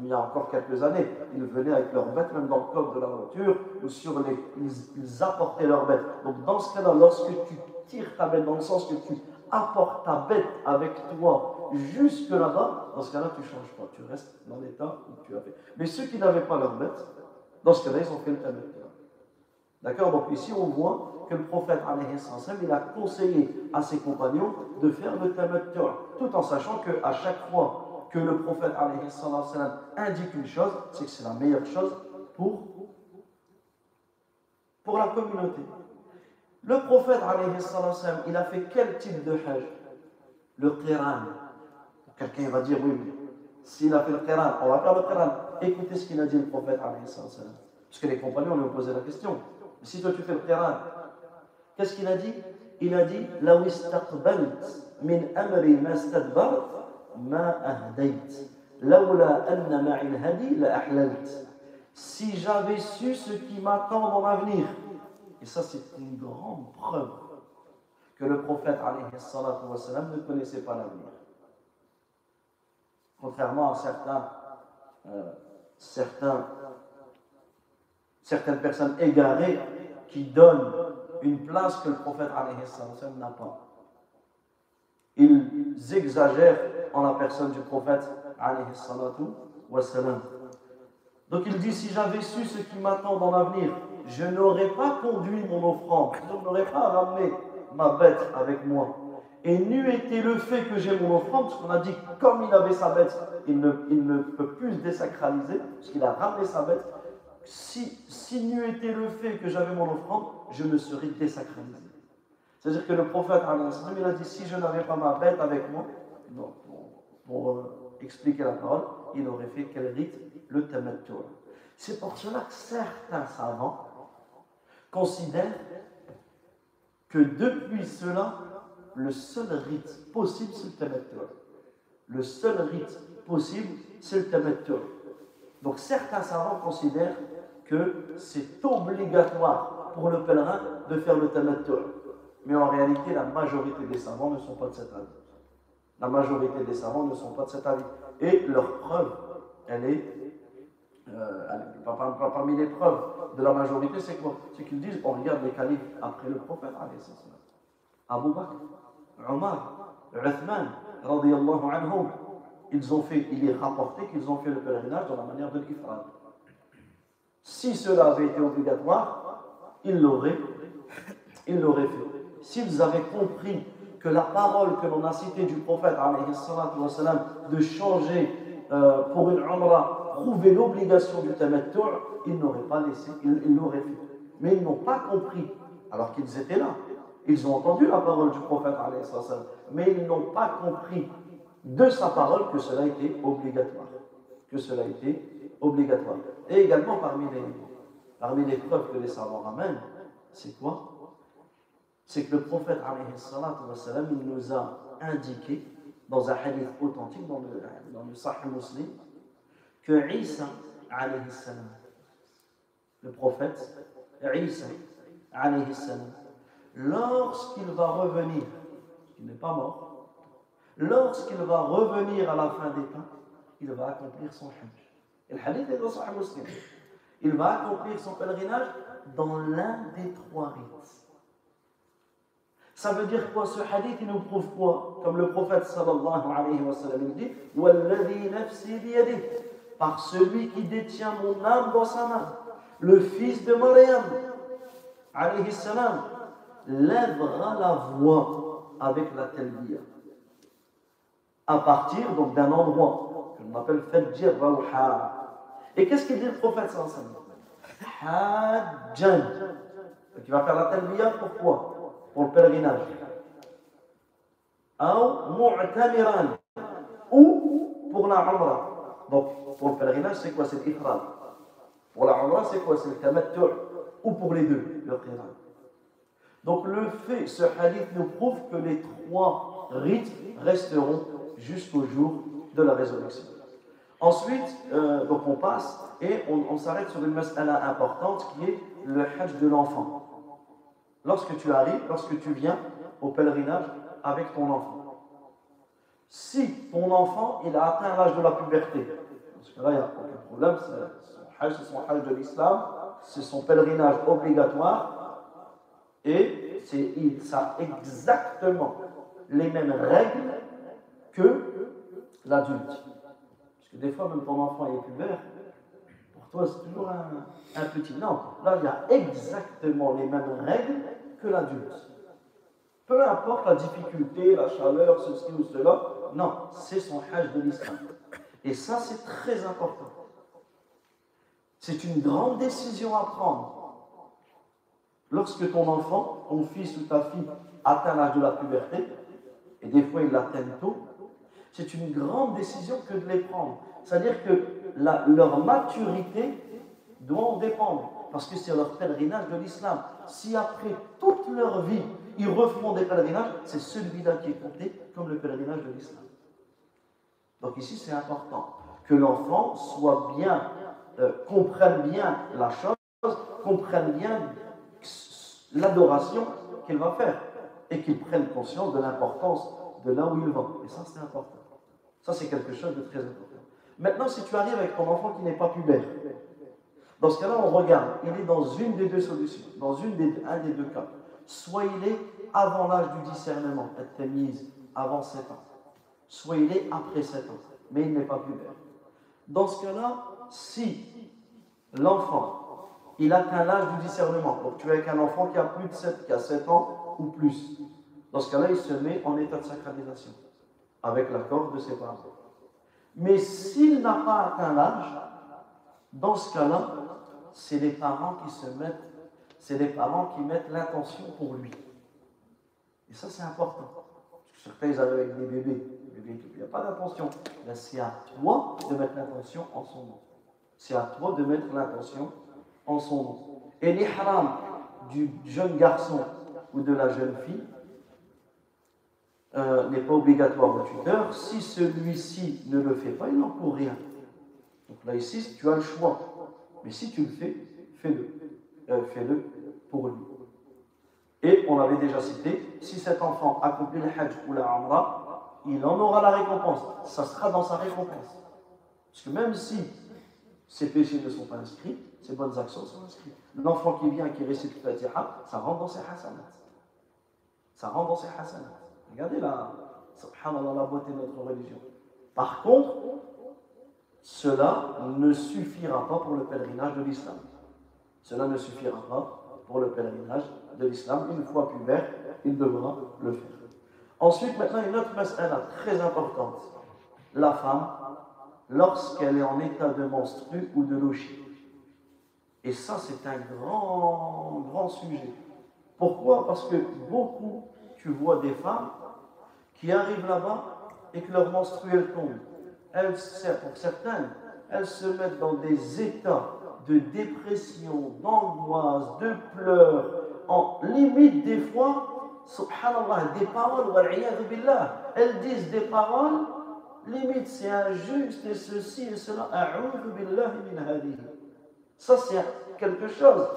il y a encore quelques années, ils venaient avec leurs bêtes, même dans le coffre de la voiture, ou sur les. Ils, apportaient leurs bêtes. Donc, dans ce cas-là, lorsque tu tires ta bête, dans le sens que tu apportes ta bête avec toi jusque là-bas, dans ce cas-là, tu ne changes pas. Tu restes dans l'état où tu as fait. Mais ceux qui n'avaient pas leur bête, dans ce cas-là, ils ont fait le tamet. D'accord? Donc, ici, on voit que le prophète, il a conseillé à ses compagnons de faire le tamet, tout en sachant qu'à chaque fois que le prophète indique une chose, c'est que c'est la meilleure chose pour, pour la communauté. Le prophète, il a fait quel type de hajj? Le qiran. Quelqu'un va dire oui, oui. S'il a fait le qiran, on va faire le qiran. Écoutez ce qu'il a dit le prophète, parce que les compagnons lui ont posé la question. Si toi tu fais le qiran, qu'est-ce qu'il a dit? Il a dit min amri ma si j'avais su ce qui m'attend dans l'avenir. Et ça, c'est une grande preuve que le prophète ne connaissait pas l'avenir. Contrairement à certains, euh, certains, certaines personnes égarées qui donnent une place que le prophète n'a pas. Ils exagèrent en la personne du prophète. Donc il dit, si j'avais su ce qui m'attend dans l'avenir, je n'aurais pas conduit mon offrande, je n'aurais pas ramené ma bête avec moi. Et n'eût été le fait que j'ai mon offrande, parce qu'on a dit, comme il avait sa bête, il ne, peut plus se désacraliser, parce qu'il a ramené sa bête. Si, si n'eût été le fait que j'avais mon offrande, je ne serais désacralisé. C'est-à-dire que le prophète, il a dit, si je n'avais pas ma bête avec moi, pour, euh, expliquer la parole, il aurait fait quel rite Le tamattu. C'est pour cela que certains savants considèrent que depuis cela, le seul rite possible, c'est le tamattu. Le seul rite possible, c'est le tamattu. Donc certains savants considèrent que c'est obligatoire pour le pèlerin de faire le tamattu. Mais en réalité, la majorité des savants ne sont pas de cet avis. La majorité des savants ne sont pas de cet avis. Et leur preuve, elle est, euh, parmi les preuves de la majorité, c'est quoi? C'est qu'ils disent, on regarde les califes après le prophète, Abu Bakr, Omar, Uthman, anhum, ils ont fait, il est rapporté qu'ils ont fait le pèlerinage dans la manière de l'Ifrad. Si cela avait été obligatoire, ils l'auraient, ils l'auraient fait. S'ils avaient compris que la parole que l'on a citée du prophète de changer euh, pour une umrah, prouver l'obligation du tamattu', ils n'auraient pas laissé, ils l'auraient fait. Mais ils n'ont pas compris, alors qu'ils étaient là. Ils ont entendu la parole du prophète, mais ils n'ont pas compris de sa parole que cela était obligatoire. Que cela était obligatoire. Et également parmi les, parmi les preuves que les savants ramènent, c'est quoi? C'est que le prophète, il nous a indiqué dans un hadith authentique, dans le, dans le Sahih Muslim, que Isa, le prophète, Isa, lorsqu'il va revenir, il n'est pas mort, lorsqu'il va revenir à la fin des temps, il va accomplir son hajj. Le hadith est dans Sahih Muslim. Il va accomplir son pèlerinage dans l'un des trois rites. Ça veut dire quoi Ce hadith, il nous prouve quoi Comme le prophète sallallahu alayhi wa sallam dit Par celui qui détient mon âme dans sa main, le fils de Mariam, alayhi salam, lèvera la voix avec la talbiya. À partir donc d'un endroit que l'on appelle Fajr. Et qu'est-ce qu'il dit le prophète sallallahu alayhi wa sallam? Hajjan. Tu vas faire la talbiya pourquoi? Pour le pèlerinage. Ou pour la umrah. Donc, pour le pèlerinage, c'est quoi? C'est l'ifrad. Pour la umrah, c'est quoi? C'est le tamattu. Ou pour les deux, le qiran. Donc, le fait, ce hadith nous prouve que les trois rites resteront jusqu'au jour de la résurrection. Ensuite, euh, donc on passe et on, on s'arrête sur une mas'ala importante qui est le hajj de l'enfant lorsque tu arrives, lorsque tu viens au pèlerinage avec ton enfant. Si ton enfant, il a atteint l'âge de la puberté, parce que là, il n'y a aucun problème, c'est son hajj de l'islam, c'est son pèlerinage obligatoire, et il a exactement les mêmes règles que l'adulte. Parce que des fois, même ton enfant est pubère, toi, c'est toujours un, petit. Non, là, il y a exactement les mêmes règles que l'adulte. Peu importe la difficulté, la chaleur, ceci ou cela, non, c'est son hajj de l'islam. Et ça, c'est très important. C'est une grande décision à prendre. Lorsque ton enfant, ton fils ou ta fille atteint l'âge de la puberté, et des fois ils l'atteignent tôt, c'est une grande décision que de les prendre. C'est-à-dire que leur maturité doit en dépendre, parce que c'est leur pèlerinage de l'islam si après toute leur vie, ils refont des pèlerinages, c'est celui-là qui est compté comme le pèlerinage de l'islam. Donc ici, c'est important que l'enfant soit bien, euh, comprenne bien la chose, comprenne bien l'adoration qu'il va faire et qu'il prenne conscience de l'importance de là où il va. Et ça, c'est important. Ça, c'est quelque chose de très important. Maintenant, si tu arrives avec ton enfant qui n'est pas pubère, dans ce cas-là, on regarde, il est dans une des deux solutions, dans une des, un des deux cas. Soit il est avant l'âge du discernement, être mise avant 7 ans, soit il est après 7 ans, mais il n'est pas pubère. Dans ce cas-là, si l'enfant, il atteint l'âge du discernement, donc tu es avec un enfant qui a plus de 7, qui a 7 ans ou plus, dans ce cas-là, il se met en état de sacralisation, avec l'accord de ses parents. Mais s'il n'a pas atteint l'âge, dans ce cas-là, c'est les parents qui se mettent, c'est les parents qui mettent l'intention pour lui. Et ça, c'est important. Certains, ils arrivent avec des bébés. Il n'y a pas d'intention. c'est à toi de mettre l'intention en son nom. C'est à toi de mettre l'intention en son nom. Et l'ihram du jeune garçon ou de la jeune fille euh, n'est pas obligatoire au tuteur. Si celui-ci ne le fait pas, il n'encourt rien. Donc là, ici, tu as le choix. Mais si tu le fais, fais-le. Euh, fais-le pour lui. Et on l'avait déjà cité, si cet enfant accomplit le hajj ou la amra, il en aura la récompense. Ça sera dans sa récompense. Parce que même si ses péchés ne sont pas inscrits, ses bonnes actions sont inscrites. L'enfant qui vient et qui récite le Fatiha, ça rentre dans ses hasanats. Ça rentre dans ses hasanats. Regardez la, subhanallah, la beauté de notre religion. Par contre, cela ne suffira pas pour le pèlerinage de l'islam. Cela ne suffira pas pour le pèlerinage de l'islam. Une fois pubère, il devra le faire. Ensuite, maintenant, une autre mas'ala très importante. La femme, lorsqu'elle est en état de menstru ou de lochi. Et ça, c'est un grand, grand sujet. Pourquoi? Parce que beaucoup, tu vois des femmes qui arrivent là-bas et que leur menstruelle tombe. Elles, pour certaines, elles se mettent dans des états de dépression, d'angoisse, de pleurs, en limite des fois, subhanallah, des paroles, elles disent des paroles, limite c'est injuste et ceci et cela, ça c'est quelque chose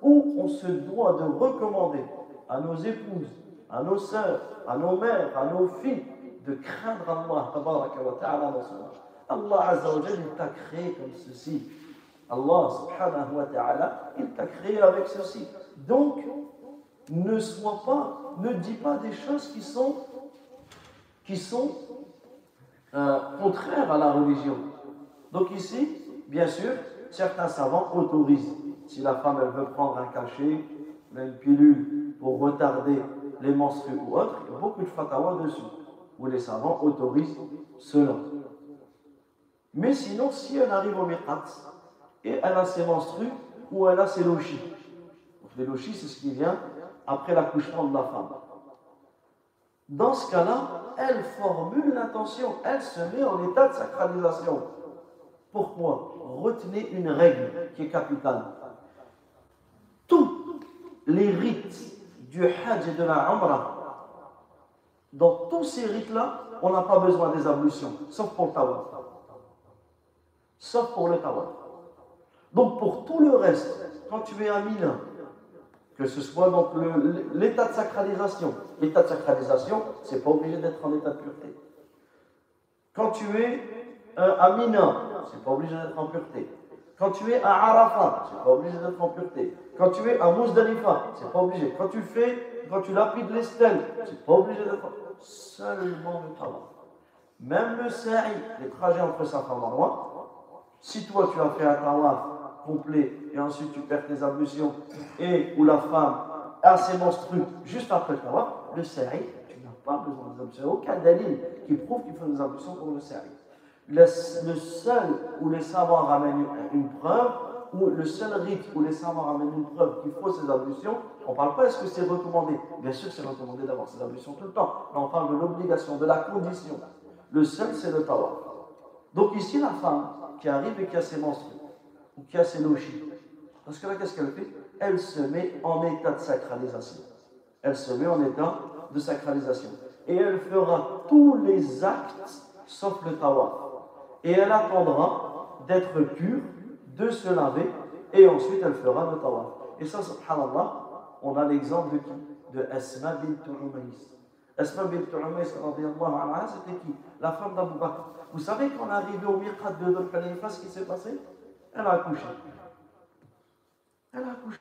où on se doit de recommander à nos épouses, à nos sœurs, à nos mères, à nos filles, de craindre Allah, Allah Azza wa il t'a créé comme ceci. Allah subhanahu wa ta'ala, il t'a créé avec ceci. Donc, ne sois pas, ne dis pas des choses qui sont, qui sont euh, contraires à la religion. Donc ici, bien sûr, certains savants autorisent. Si la femme elle veut prendre un cachet, une pilule pour retarder les menstrues ou autre, il y a beaucoup de fatwas dessus, où les savants autorisent cela. Mais sinon, si elle arrive au miqat et elle a ses menstrues ou elle a ses lochis, les lochis, c'est ce qui vient après l'accouchement de la femme. Dans ce cas-là, elle formule l'intention, elle se met en état de sacralisation. Pourquoi? Retenez une règle qui est capitale. Tous les rites du Hajj et de la Umrah, dans tous ces rites-là, on n'a pas besoin des ablutions, sauf pour le tawaf. Sauf pour le tawaf. Donc pour tout le reste, quand tu es à Mina, que ce soit donc l'état de sacralisation. L'état de sacralisation, c'est pas obligé d'être en état de pureté. Quand tu es euh, à Mina, c'est pas obligé d'être en pureté. Quand tu es à Arafat, c'est pas obligé d'être en pureté. Quand tu es à Mousdalifa, c'est pas obligé. Quand tu fais, quand tu lapides les stèles, c'est pas obligé d'être en Seulement le travail. Même le sa'i, les trajets entre Safa et Marwa, si toi tu as fait un tawaf complet et ensuite tu perds tes ablutions et où la femme a ses menstrues juste après le tawaf, le sa'i, tu n'as pas besoin des ablutions. Aucun dalil qui prouve qu'il faut des ablutions pour le sa'i. Le, seul où les savants ramènent une preuve, ou le seul rite où les savants ramènent une preuve qu'il faut ces ablutions, on ne parle pas est-ce que c'est recommandé? Bien sûr, c'est recommandé d'avoir ces ablutions tout le temps. Mais on parle de l'obligation, de la condition. Le seul, c'est le tawaf. Donc ici, la femme qui arrive et qui a ses menstrues, ou qui a ses lochis, parce que là, qu'est-ce qu'elle fait? Elle se met en état de sacralisation. Elle se met en état de sacralisation. Et elle fera tous les actes sauf le tawaf. Et elle attendra d'être pure, de se laver, et ensuite elle fera le tawaf. Et ça, subhanallah, on a l'exemple de qui? De Asma bint Umays. Asma bint Umays, c'était qui? La femme d'Abu Bakr. Vous savez qu'on est arrivé au miqat de Dhul Khalifa, ce qui s'est passé? Elle a accouché. Elle a accouché.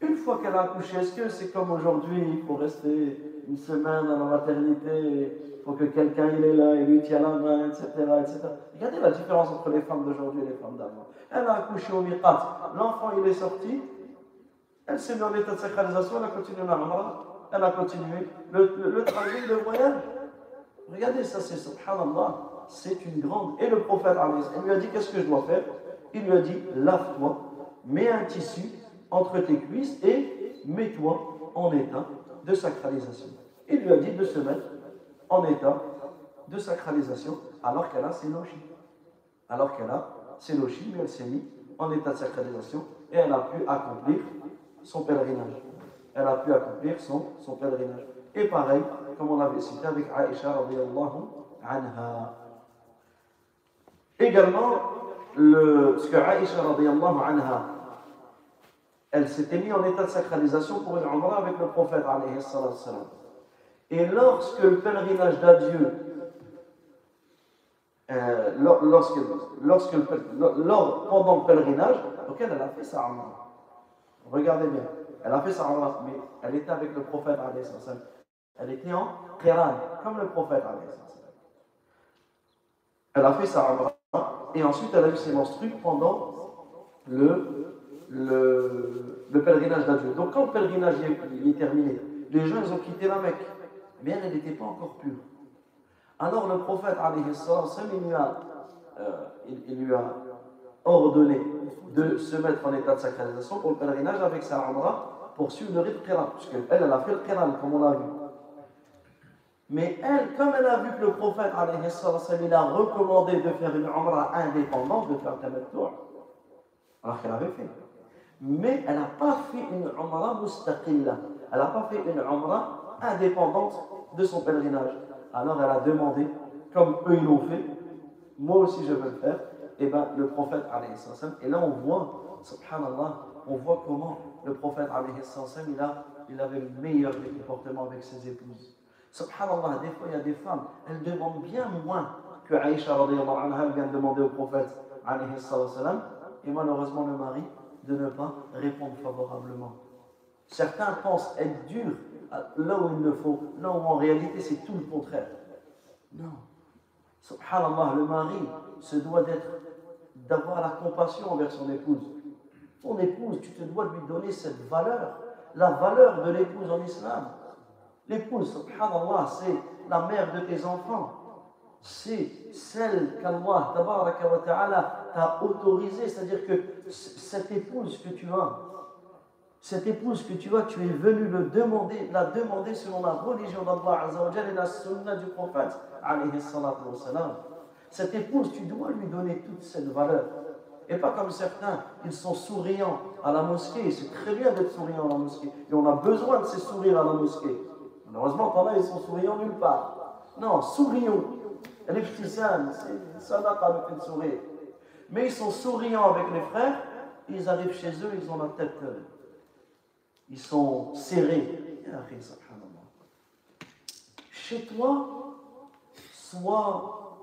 Une fois qu'elle a accouché, est-ce que c'est comme aujourd'hui, il faut rester une semaine dans la maternité, pour que quelqu'un il est là, il lui tient la main, etc., etc. Regardez la différence entre les femmes d'aujourd'hui et les femmes d'avant. Elle a accouché au miqat, l'enfant il est sorti, elle s'est mise en état de sacralisation, elle a continué la elle a continué le, le, le voyage. Regardez, ça c'est subhanallah, c'est une grande. Et le prophète, il lui a dit Qu'est-ce que je dois faire? Il lui a dit Lave-toi, mets un tissu entre tes cuisses et mets-toi en état de sacralisation. Il lui a dit de se mettre en état de sacralisation alors qu'elle a ses logis. Alors qu'elle a ses logis, mais elle s'est mise en état de sacralisation et elle a pu accomplir son pèlerinage. Elle a pu accomplir son, son pèlerinage. Et pareil, comme on avait cité avec Aïcha anha. Également, le, ce que Aïcha anha, elle s'était mise en état de sacralisation pour une umrah avec le prophète Et lorsque le pèlerinage d'adieu, euh, lorsque, lorsque, lors, pendant le pèlerinage, donc elle, a fait sa umrah. Regardez bien. Elle a fait sa umrah, mais elle était avec le prophète Elle était en Qiran, comme le prophète Elle a fait sa umrah, et ensuite elle a eu ses menstrues pendant le, le, le pèlerinage d'adieu. Donc quand le pèlerinage est, terminé, les gens ont quitté la Mecque. mais elle n'était pas encore pure. Alors le prophète, il lui, a, euh, il, lui a ordonné de se mettre en état de sacralisation pour le pèlerinage avec sa Amra pour suivre le rite Qiran, puisqu'elle, elle a fait le Qiran, comme on l'a vu. Mais elle, comme elle a vu que le prophète, il a recommandé de faire une Amra indépendante, de faire Tamattu', alors qu'elle avait fait. Mais elle n'a pas fait une Umrah mustaqilla. Elle n'a pas fait une Umrah indépendante de son pèlerinage. Alors elle a demandé, comme eux ils l'ont fait, moi aussi je veux le faire, et bien le prophète, et là on voit, subhanallah, on voit comment le prophète, il, a, il avait le meilleur des comportements avec ses épouses. Subhanallah, des fois il y a des femmes, elles demandent bien moins que Aïcha vient de demander au prophète, et malheureusement le mari, de ne pas répondre favorablement. Certains pensent être durs là où il ne faut, là où en réalité c'est tout le contraire. Non. Subhanallah, le mari se doit d'être, d'avoir la compassion envers son épouse. Ton épouse, tu te dois de lui donner cette valeur, la valeur de l'épouse en islam. L'épouse, subhanallah, c'est la mère de tes enfants. C'est celle qu'Allah t'a autorisé, c'est-à-dire que cette épouse que tu as, cette épouse que tu as, tu es venu le demander, la demander selon la religion d'Allah et la sunna du prophète. Cette épouse, tu dois lui donner toute cette valeur. Et pas comme certains, ils sont souriants à la mosquée. C'est très bien d'être souriant à la mosquée. Et on a besoin de ces sourires à la mosquée. Malheureusement, pendant ils sont souriants nulle part. Non, sourions. Le fait de sourire. Mais ils sont souriants avec les frères, ils arrivent chez eux, ils ont la tête euh, ils sont serrés. Chez toi, soit,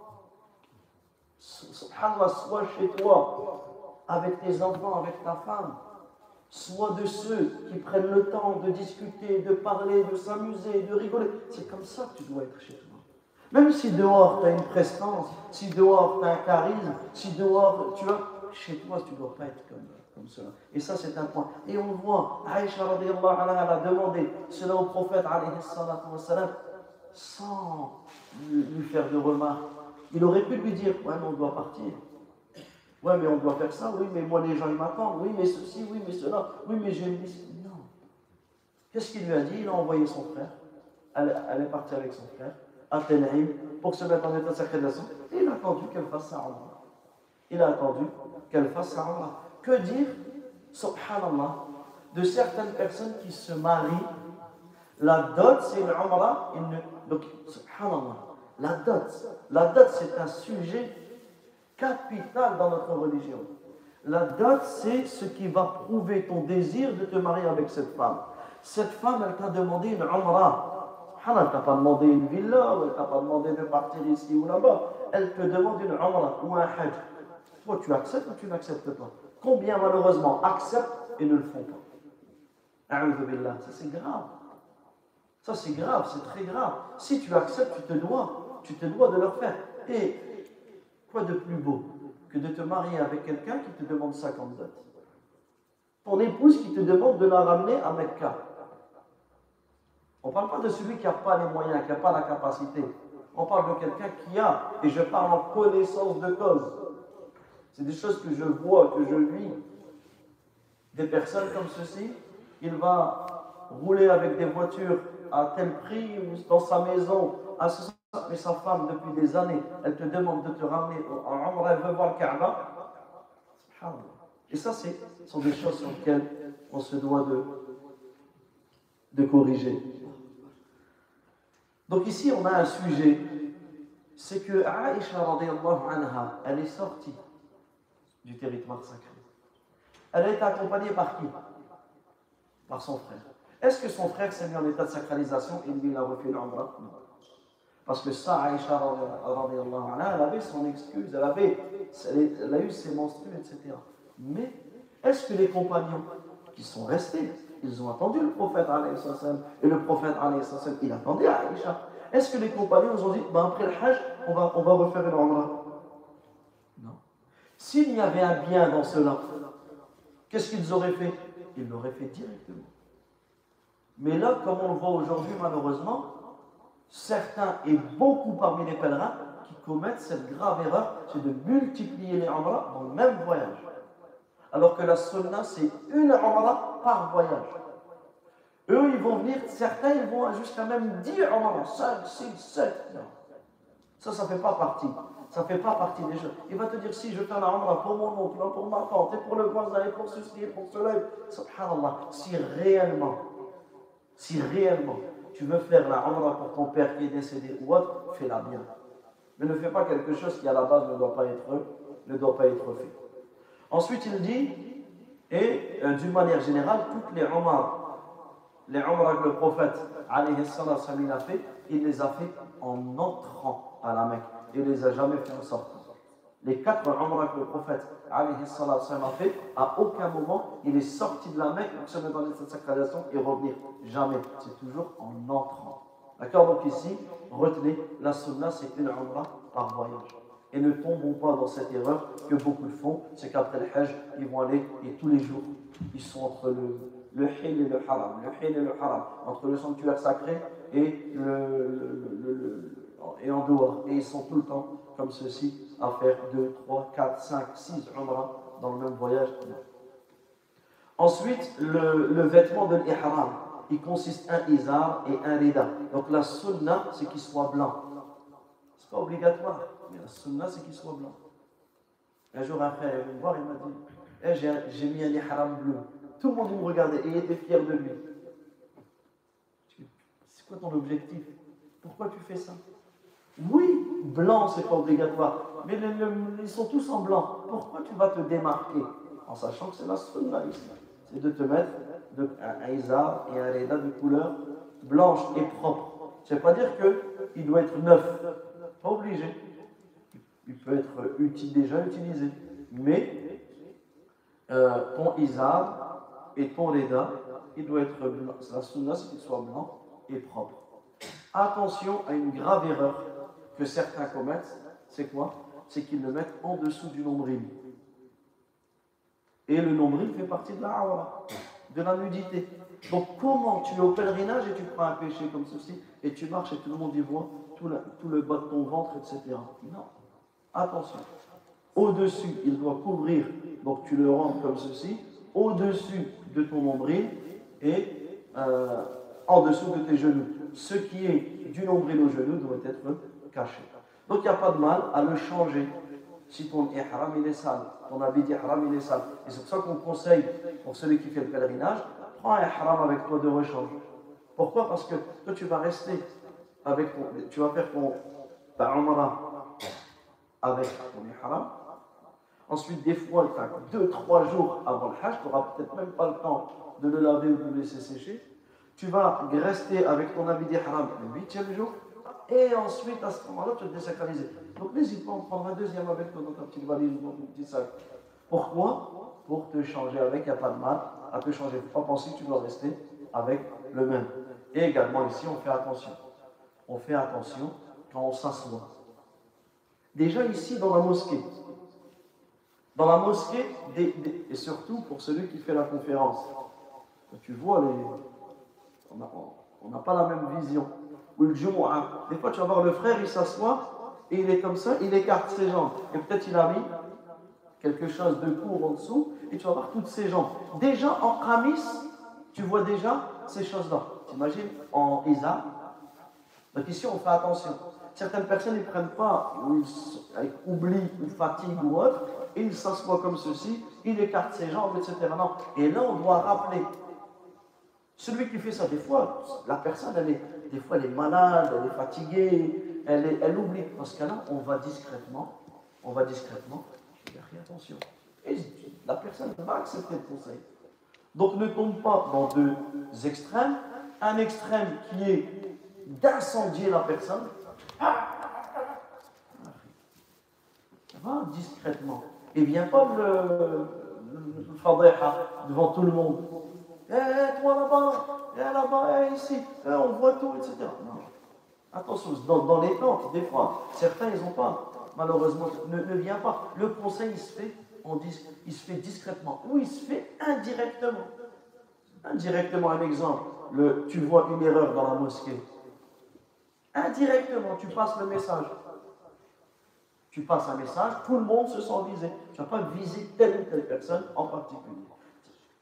soit chez toi, avec tes enfants, avec ta femme, soit de ceux qui prennent le temps de discuter, de parler, de s'amuser, de rigoler. C'est comme ça que tu dois être chez toi. Même si dehors tu as une prestance, si dehors tu as un charisme, si dehors tu vois, chez toi tu ne dois pas être comme cela. Et ça, c'est un point. Et on voit, Aïcha anha, a demandé cela au prophète sans lui faire de remarques. Il aurait pu lui dire, ouais, mais on doit partir. Ouais, mais on doit faire ça. Oui, mais moi, les gens, ils m'attendent. Oui, mais ceci, oui, mais cela. Oui, mais j'ai une. Non. Qu'est-ce qu'il lui a dit? Il a envoyé son frère. Elle, est partie avec son frère à Tenaïm pour se mettre en état de. Et il a attendu qu'elle fasse sa Il a attendu qu'elle fasse sa que dire, subhanallah, de certaines personnes qui se marient? La dot, c'est une umrah. Donc, subhanallah, la dot, la dot, c'est un sujet capital dans notre religion. La dot, c'est ce qui va prouver ton désir de te marier avec cette femme. Cette femme, elle t'a demandé une umrah. Ne t'a pas demandé une villa, t'a pas demandé de partir ici ou là-bas. Elle te demande une umrah ou un hajj. Toi, tu acceptes ou tu n'acceptes pas? Combien malheureusement acceptent et ne le font pas? Ça c'est grave. Ça c'est grave, c'est très grave. Si tu acceptes, tu te dois, tu te dois de le faire. Et quoi de plus beau que de te marier avec quelqu'un qui te demande 50 dot Ton épouse qui te demande de la ramener à Mecca. On ne parle pas de celui qui n'a pas les moyens, qui n'a pas la capacité. On parle de quelqu'un qui a, et je parle en connaissance de cause. C'est des choses que je vois, que je vis. Des personnes comme ceci, il va rouler avec des voitures à tel prix dans sa maison, à ce mais sa femme, depuis des années, elle te demande de te ramener en Umrah, elle veut voir le Kaaba. Et ça, ce sont des choses sur lesquelles on se doit de, de corriger. Donc ici, on a un sujet, c'est que Aïcha, anha, elle est sortie du territoire sacré. Elle été accompagnée par qui? Par son frère. Est-ce que son frère s'est mis en état de sacralisation et lui il a refait l'Umrah? Non. Parce que ça, Aïcha, elle avait son excuse, elle, avait, elle a eu ses menstrues, etc. Mais est-ce que les compagnons qui sont restés, ils ont attendu le prophète, et le prophète, il attendait Aïcha. Est-ce que les compagnons ont dit, ben, après le Hajj, on va, on va refaire une Umrah? S'il y avait un bien dans cela, qu'est-ce qu'ils auraient fait? Ils l'auraient fait directement. Mais là, comme on le voit aujourd'hui, malheureusement, certains et beaucoup parmi les pèlerins qui commettent cette grave erreur, c'est de multiplier les umrah dans le même voyage. Alors que la sunna, c'est une umrah par voyage. Eux, ils vont venir, certains, ils vont jusqu'à même 10 umrah, 5, 6, 7. Ça, ça ne fait pas partie. Ça ne fait pas partie des choses. Il va te dire, si je fais la umrah pour mon oncle, pour ma tante, et pour le voisin, et pour ceci, et pour cela, subhanallah, si réellement, si réellement, tu veux faire la umrah pour ton père qui est décédé ou autre, fais-la bien. Mais ne fais pas quelque chose qui à la base ne doit pas être, ne doit pas être fait. Ensuite, il dit, et euh, d'une manière générale, toutes les umrah, les umrah que le prophète a fait, il les a fait en entrant à la Mecque. Il ne les a jamais fait en sortant. Les quatre umrah que le prophète salam a fait, à aucun moment il est sorti de la Mecque pour se mettre dans cette sacralisation et revenir. Jamais. C'est toujours en entrant. D'accord Donc ici, retenez, la sunna c'est une umrah par voyage. Et ne tombons pas dans cette erreur que beaucoup font, c'est qu'après le Hajj, ils vont aller et tous les jours, ils sont entre le, le Hil et le Haram, le Hil et le Haram, entre le sanctuaire sacré et, le, et en dehors. Et ils sont tout le temps comme ceci à faire 2, 3, 4, 5, 6 umrah dans le même voyage. Ensuite, le, vêtement de l'ihram, il consiste un izar et un rida. Donc la sunna, c'est qu'il soit blanc. C'est pas obligatoire, mais la sunna, c'est qu'il soit blanc. Un jour, un frère est venu me voir, il m'a dit eh, J'ai mis un ihram bleu. Tout le monde me regardait et il était fier de lui. C'est quoi ton objectif? Pourquoi tu fais ça? Oui, blanc, c'est pas obligatoire. Mais ils sont tous en blanc. Pourquoi tu vas te démarquer? En sachant que c'est la sunna. C'est de te mettre un izar et un reda de couleur blanche et propre. Ça ne veut pas dire qu'il doit être neuf. Pas obligé. Il peut être déjà utilisé. Mais euh, ton et ton reda, il doit être blanc. La sunna, c'est qu'il soit blanc et propre. Attention à une grave erreur que certains commettent. C'est quoi? C'est qu'ils le mettent en dessous du nombril. Et le nombril fait partie de la aura de la nudité. Donc comment tu es au pèlerinage et tu prends un péché comme ceci et tu marches et tout le monde y voit tout, le bas de ton ventre, etc. Non. Attention. Au-dessus, il doit couvrir, donc tu le rends comme ceci, au-dessus de ton nombril et euh, en dessous de tes genoux. Ce qui est du nombril au genou doit être caché. Donc il n'y a pas de mal à le changer si ton ihram il est sale, ton habit d'ihram il est sale. Et c'est pour ça qu'on conseille, pour celui qui fait le pèlerinage, prends un ihram avec toi de rechange. Pourquoi? Parce que toi tu vas rester avec ton, tu vas faire ton, ta avec ton ihram. Ensuite, des fois, deux, trois jours avant le hajj, tu n'auras peut-être même pas le temps de le laver ou de le laisser sécher. Tu vas rester avec ton habit d'ihram le huitième jour. Et ensuite, à ce moment-là, tu vas te désacraliser. Donc n'hésite pas à en prendre un deuxième avec toi dans ta valise ou ton petit sac. Pourquoi? Pour te changer avec, il n'y a pas de mal à te changer. Il ne faut pas penser que tu dois rester avec le même. Et également ici, on fait attention. On fait attention quand on s'assoit. Déjà ici, dans la mosquée. Dans la mosquée, et surtout pour celui qui fait la conférence. Tu vois, les... on n'a pas la même vision. Ou Des fois, tu vas voir le frère, il s'assoit et il est comme ça, il écarte ses jambes. Et peut-être il a mis quelque chose de court en dessous, et tu vas voir toutes ses jambes. Déjà en kamis, tu vois déjà ces choses-là. T'imagines en isa. Donc ici, on fait attention. Certaines personnes ne prennent pas, ou avec oubli, ou fatigue ou autre, et ils s'assoient comme ceci, il écarte ses jambes, etc. Et là, on doit rappeler. Celui qui fait ça, des fois, la personne, elle est, des fois, elle est malade, elle est fatiguée, elle, elle oublie. Dans ce cas-là, on va discrètement, on va discrètement, faire attention. La personne va accepter le conseil. Donc ne tombe pas dans deux extrêmes. Un extrême qui est d'incendier la personne. Va discrètement. Et viens pas le, devant tout le monde. Eh, toi là-bas, eh, là-bas, eh, ici, eh, on voit tout, etc. Non. Attention, dans, les plantes, des fois, certains, ils n'ont pas. Malheureusement, ne, ne vient pas. Le conseil, il se fait, on il se fait discrètement ou il se fait indirectement. Indirectement, un exemple. Le, tu vois une erreur dans la mosquée. Indirectement, tu passes le message. Tu passes un message, tout le monde se sent visé. Tu n'as pas visé telle ou telle personne en particulier.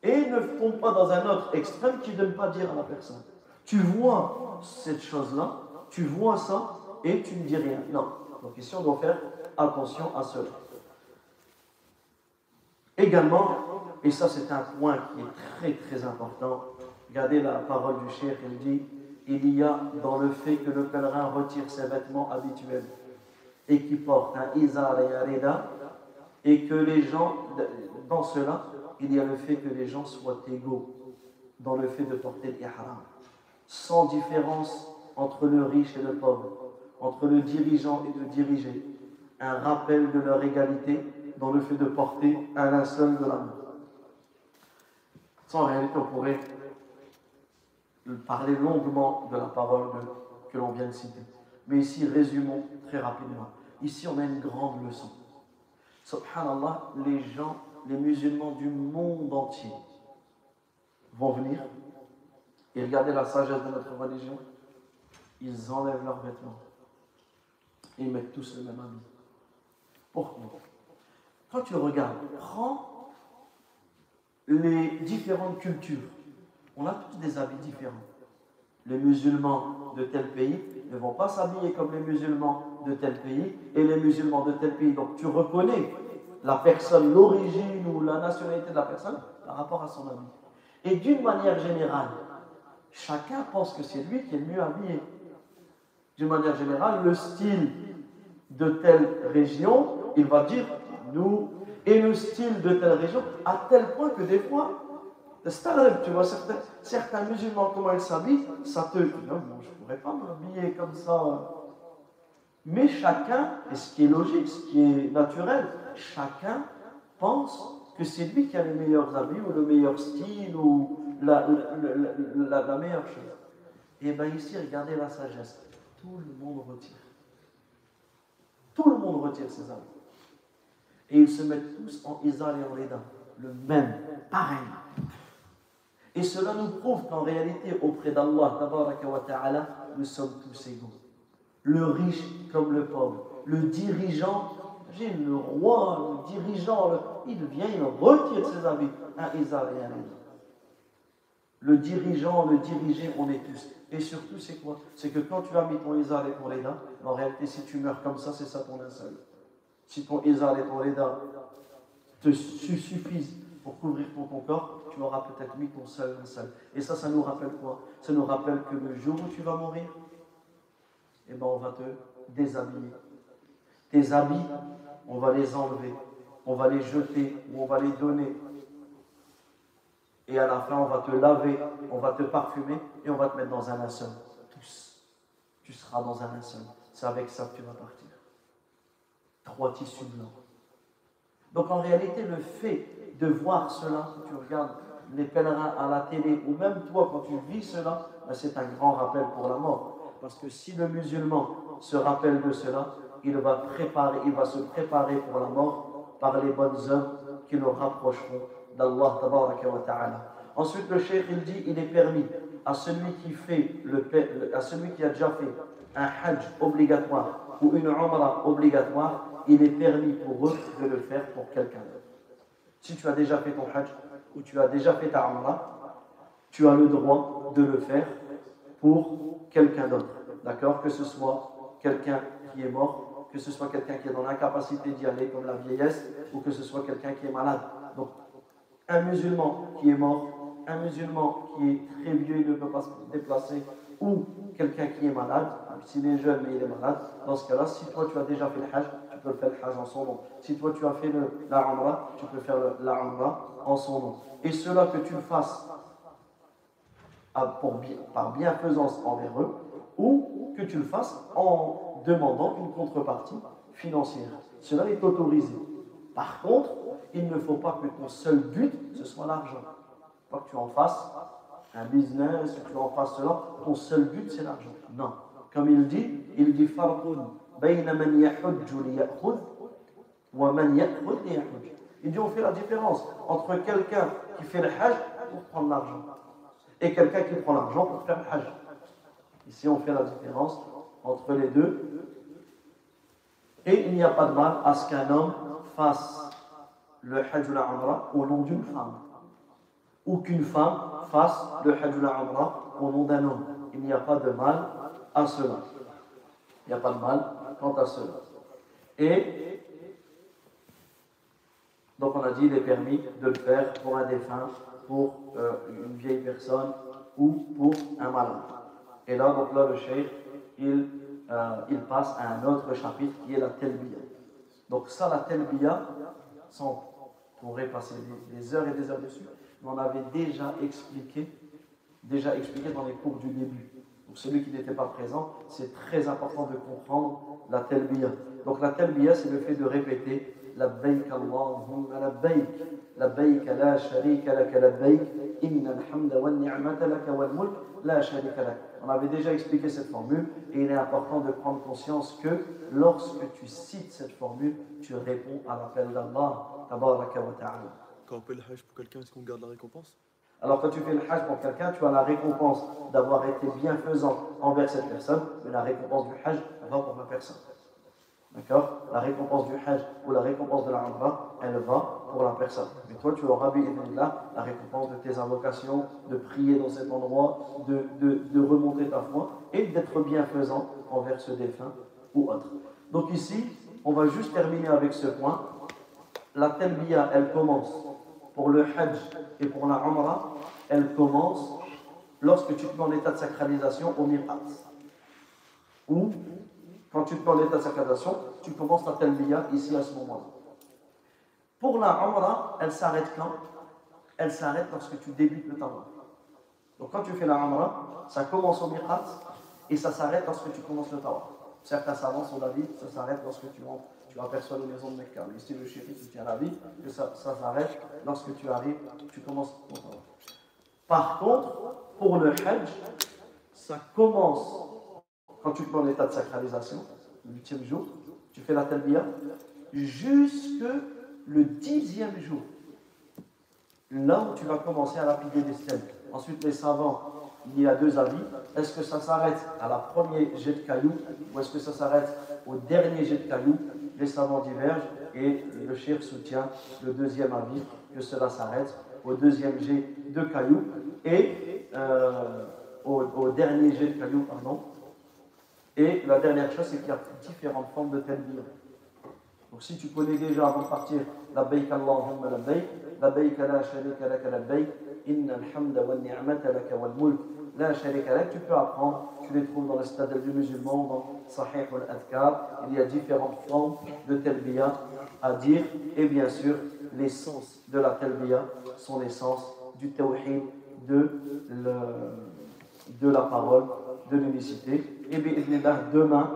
Et ne tombe pas dans un autre extrême qui ne donne pas dire à la personne. Tu vois cette chose-là, tu vois ça, et tu ne dis rien. Non. Donc ici, on doit faire attention à cela. Également, et ça c'est un point qui est très très important, regardez la parole du cheikh, il dit, il y a dans le fait que le pèlerin retire ses vêtements habituels et qui porte un izar et un reda, et que les gens, dans cela, il y a le fait que les gens soient égaux dans le fait de porter l'ihram, sans différence entre le riche et le pauvre, entre le dirigeant et le dirigé, un rappel de leur égalité dans le fait de porter un linceul de l'amour. Sans réalité, on pourrait parler longuement de la parole que l'on vient de citer. Mais ici, résumons très rapidement. Ici, on a une grande leçon. Subhanallah, les gens, les musulmans du monde entier vont venir et regarder la sagesse de notre religion. Ils enlèvent leurs vêtements et ils mettent tous le même habit. Pourquoi? Quand tu regardes, prends les différentes cultures. On a tous des habits différents. Les musulmans de tel pays ne vont pas s'habiller comme les musulmans de tel pays et les musulmans de tel pays. Donc tu reconnais la personne, l'origine ou la nationalité de la personne par rapport à son habit. Et d'une manière générale, chacun pense que c'est lui qui est le mieux habillé. D'une manière générale, le style de telle région, il va dire nous, et le style de telle région, à tel point que des fois, tu vois, certains, musulmans, comment ils s'habillent, ça te. Non, je ne pourrais pas m'habiller comme ça. Mais chacun, et ce qui est logique, ce qui est naturel, chacun pense que c'est lui qui a les meilleurs habits ou le meilleur style ou la, meilleure chose. Et bien ici, regardez la sagesse. Tout le monde retire. Tout le monde retire ses habits. Et ils se mettent tous en Isal et en Reda. Le même, pareil. Et cela nous prouve qu'en réalité, auprès d'Allah, nous sommes tous égaux. Le riche comme le pauvre, le dirigeant, j'ai le roi, le dirigeant, il vient, il retire ses habits, un Isal et un. Le dirigeant, le dirigé, on est tous. Et surtout, c'est quoi? C'est que quand tu as mis ton Isar et ton Reda, en réalité, si tu meurs comme ça, c'est ça ton linceul. Si ton Isar et ton Reda te suffisent pour couvrir ton, corps, tu auras peut-être mis ton seul linceul. Et ça, ça nous rappelle quoi? Ça nous rappelle que le jour où tu vas mourir, eh ben, on va te déshabiller. Tes habits, on va les enlever, on va les jeter ou on va les donner et à la fin, on va te laver, on va te parfumer et on va te mettre dans un linceul. Tous. Tu seras dans un linceul. C'est avec ça que tu vas partir. Trois tissus blancs. Donc en réalité, le fait de voir cela, si tu regardes les pèlerins à la télé, ou même toi quand tu vis cela, ben, c'est un grand rappel pour la mort. Parce que si le musulman se rappelle de cela, il va, préparer, il va se préparer pour la mort par les bonnes œuvres qui le rapprocheront d'Allah. Ensuite, le cheikh, il dit, il est permis à celui qui fait le, à celui qui a déjà fait un hajj obligatoire ou une umrah obligatoire, il est permis pour eux de le faire pour quelqu'un d'autre. Si tu as déjà fait ton hajj ou tu as déjà fait ta umrah, tu as le droit de le faire pour quelqu'un d'autre. D'accord? Que ce soit quelqu'un qui est mort, que ce soit quelqu'un qui est dans l'incapacité d'y aller comme la vieillesse, ou que ce soit quelqu'un qui est malade. Donc un musulman qui est mort, un musulman qui est très vieux, il ne peut pas se déplacer, ou quelqu'un qui est malade, s'il est jeune mais il est malade, dans ce cas-là, si toi tu as déjà fait le hajj, tu peux faire le hajj en son nom. Si toi tu as fait le, la tu peux faire le, la en son nom. Et cela que tu le fasses pour, par bienfaisance envers eux, ou que tu le fasses en demandant une contrepartie financière. Cela est autorisé. Par contre, il ne faut pas que ton seul but, ce soit l'argent. Pas que tu en fasses un business, que tu en fasses cela, ton seul but, c'est l'argent. Non. Comme il dit, il dit il dit on fait la différence entre quelqu'un qui fait le hajj pour prendre l'argent et quelqu'un qui prend l'argent pour faire le hajj. Ici on fait la différence entre les deux. Et il n'y a pas de mal à ce qu'un homme fasse le hajj ou la au nom d'une femme. Ou qu'une femme fasse le hajj ou la au nom d'un homme. Il n'y a pas de mal à cela. Il n'y a pas de mal quant à cela. Et donc on a dit il est permis de le faire pour un défunt, pour euh, une vieille personne ou pour un malade. Et là, donc là, le cheikh, il, euh, il passe à un autre chapitre qui est la telbiya. Donc ça, la telbiya, on pourrait passer des, heures et des heures dessus, mais on avait déjà expliqué, déjà expliqué dans les cours du début. Celui qui n'était pas présent, c'est très important de comprendre la telbiya. Donc la telbiya, c'est le fait de répéter la Allahumma labbaik, labbaik la sharika laka labbaik, inna alhamda wa ni'mata laka la sharika. On avait déjà expliqué cette formule et il est important de prendre conscience que lorsque tu cites cette formule, tu réponds à l'appel d'Allah. Quand on fait le hajj pour quelqu'un, est-ce qu'on garde la récompense? Alors quand tu fais le hajj pour quelqu'un, tu as la récompense d'avoir été bienfaisant envers cette personne, mais la récompense du hajj va pour la personne. D'accord? La récompense du hajj ou la récompense de la umrah, elle va pour la personne. Mais toi, tu auras, là la récompense de tes invocations, de prier dans cet endroit, de, de, de remonter ta foi et d'être bienfaisant envers ce défunt ou autre. Donc ici, on va juste terminer avec ce point. La talbiya, elle commence pour le hajj et pour la umrah, elle commence lorsque tu es en état de sacralisation au mirat. Ou quand tu te mets en état de sacralisation, tu commences ta talbiya ici à ce moment-là. Pour la umrah, elle s'arrête quand? Elle s'arrête lorsque tu débutes le tawaf. Donc quand tu fais la umrah, ça commence au mirat et ça s'arrête lorsque tu commences le tawaf. Certains savants sont d'avis ça s'arrête lorsque tu rentres, tu aperçois les maisons de Mecca. Mais ici, le shérif tient l'avis que ça, s'arrête lorsque tu arrives, tu commences. Par contre, pour le hajj, ça commence quand tu te mets en état de sacralisation, le huitième jour, tu fais la talbiya, jusque le dixième jour. Là où tu vas commencer à lapider des stèles. Ensuite, les savants, il y a deux avis. Est-ce que ça s'arrête à la première jet de cailloux ou est-ce que ça s'arrête au dernier jet de cailloux Les savants divergent et le chef soutient le deuxième avis que cela s'arrête au deuxième jet de cailloux et euh, au, dernier jet de cailloux, pardon, et la dernière chose, c'est qu'il y a différentes formes de talbiyah. Donc si tu connais déjà avant de partir la bayk Allahumma la bayk, la bayk la sharika laka la bayk, inna alhamda wa ni'mata laka wal mulk, la sharika lak, tu peux apprendre, tu les trouves dans le stade du musulman, dans Sahih al-Adkar, il y a différentes formes de talbiyah à dire, et bien sûr, l'essence de la talbiyah sont l'essence du tawhid, de, le, de la parole, de l'unicité. Et bien, demain,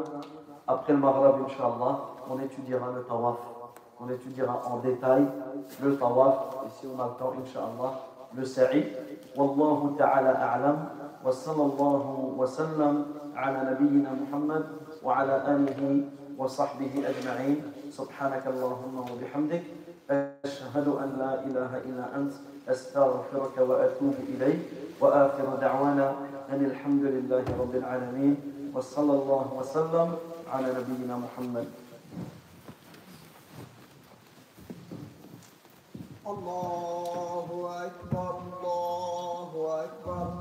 après le Maghreb, Inch'Allah, on étudiera le tawaf. On étudiera en détail le tawaf. Et si on a le Inch'Allah, le sa'i. Wallahu ta'ala a'lam. Sallam ala nabiyyina Muhammad wa ala alihi wa sahbihi ajma'in. سبحانك اللهم وبحمدك أشهد أن لا إله إلا أنت أستغفرك وأتوب إليك. وآخر دعوانا أن الحمد لله رب العالمين وصلى الله وسلم على نبينا محمد. الله أكبر الله أكبر.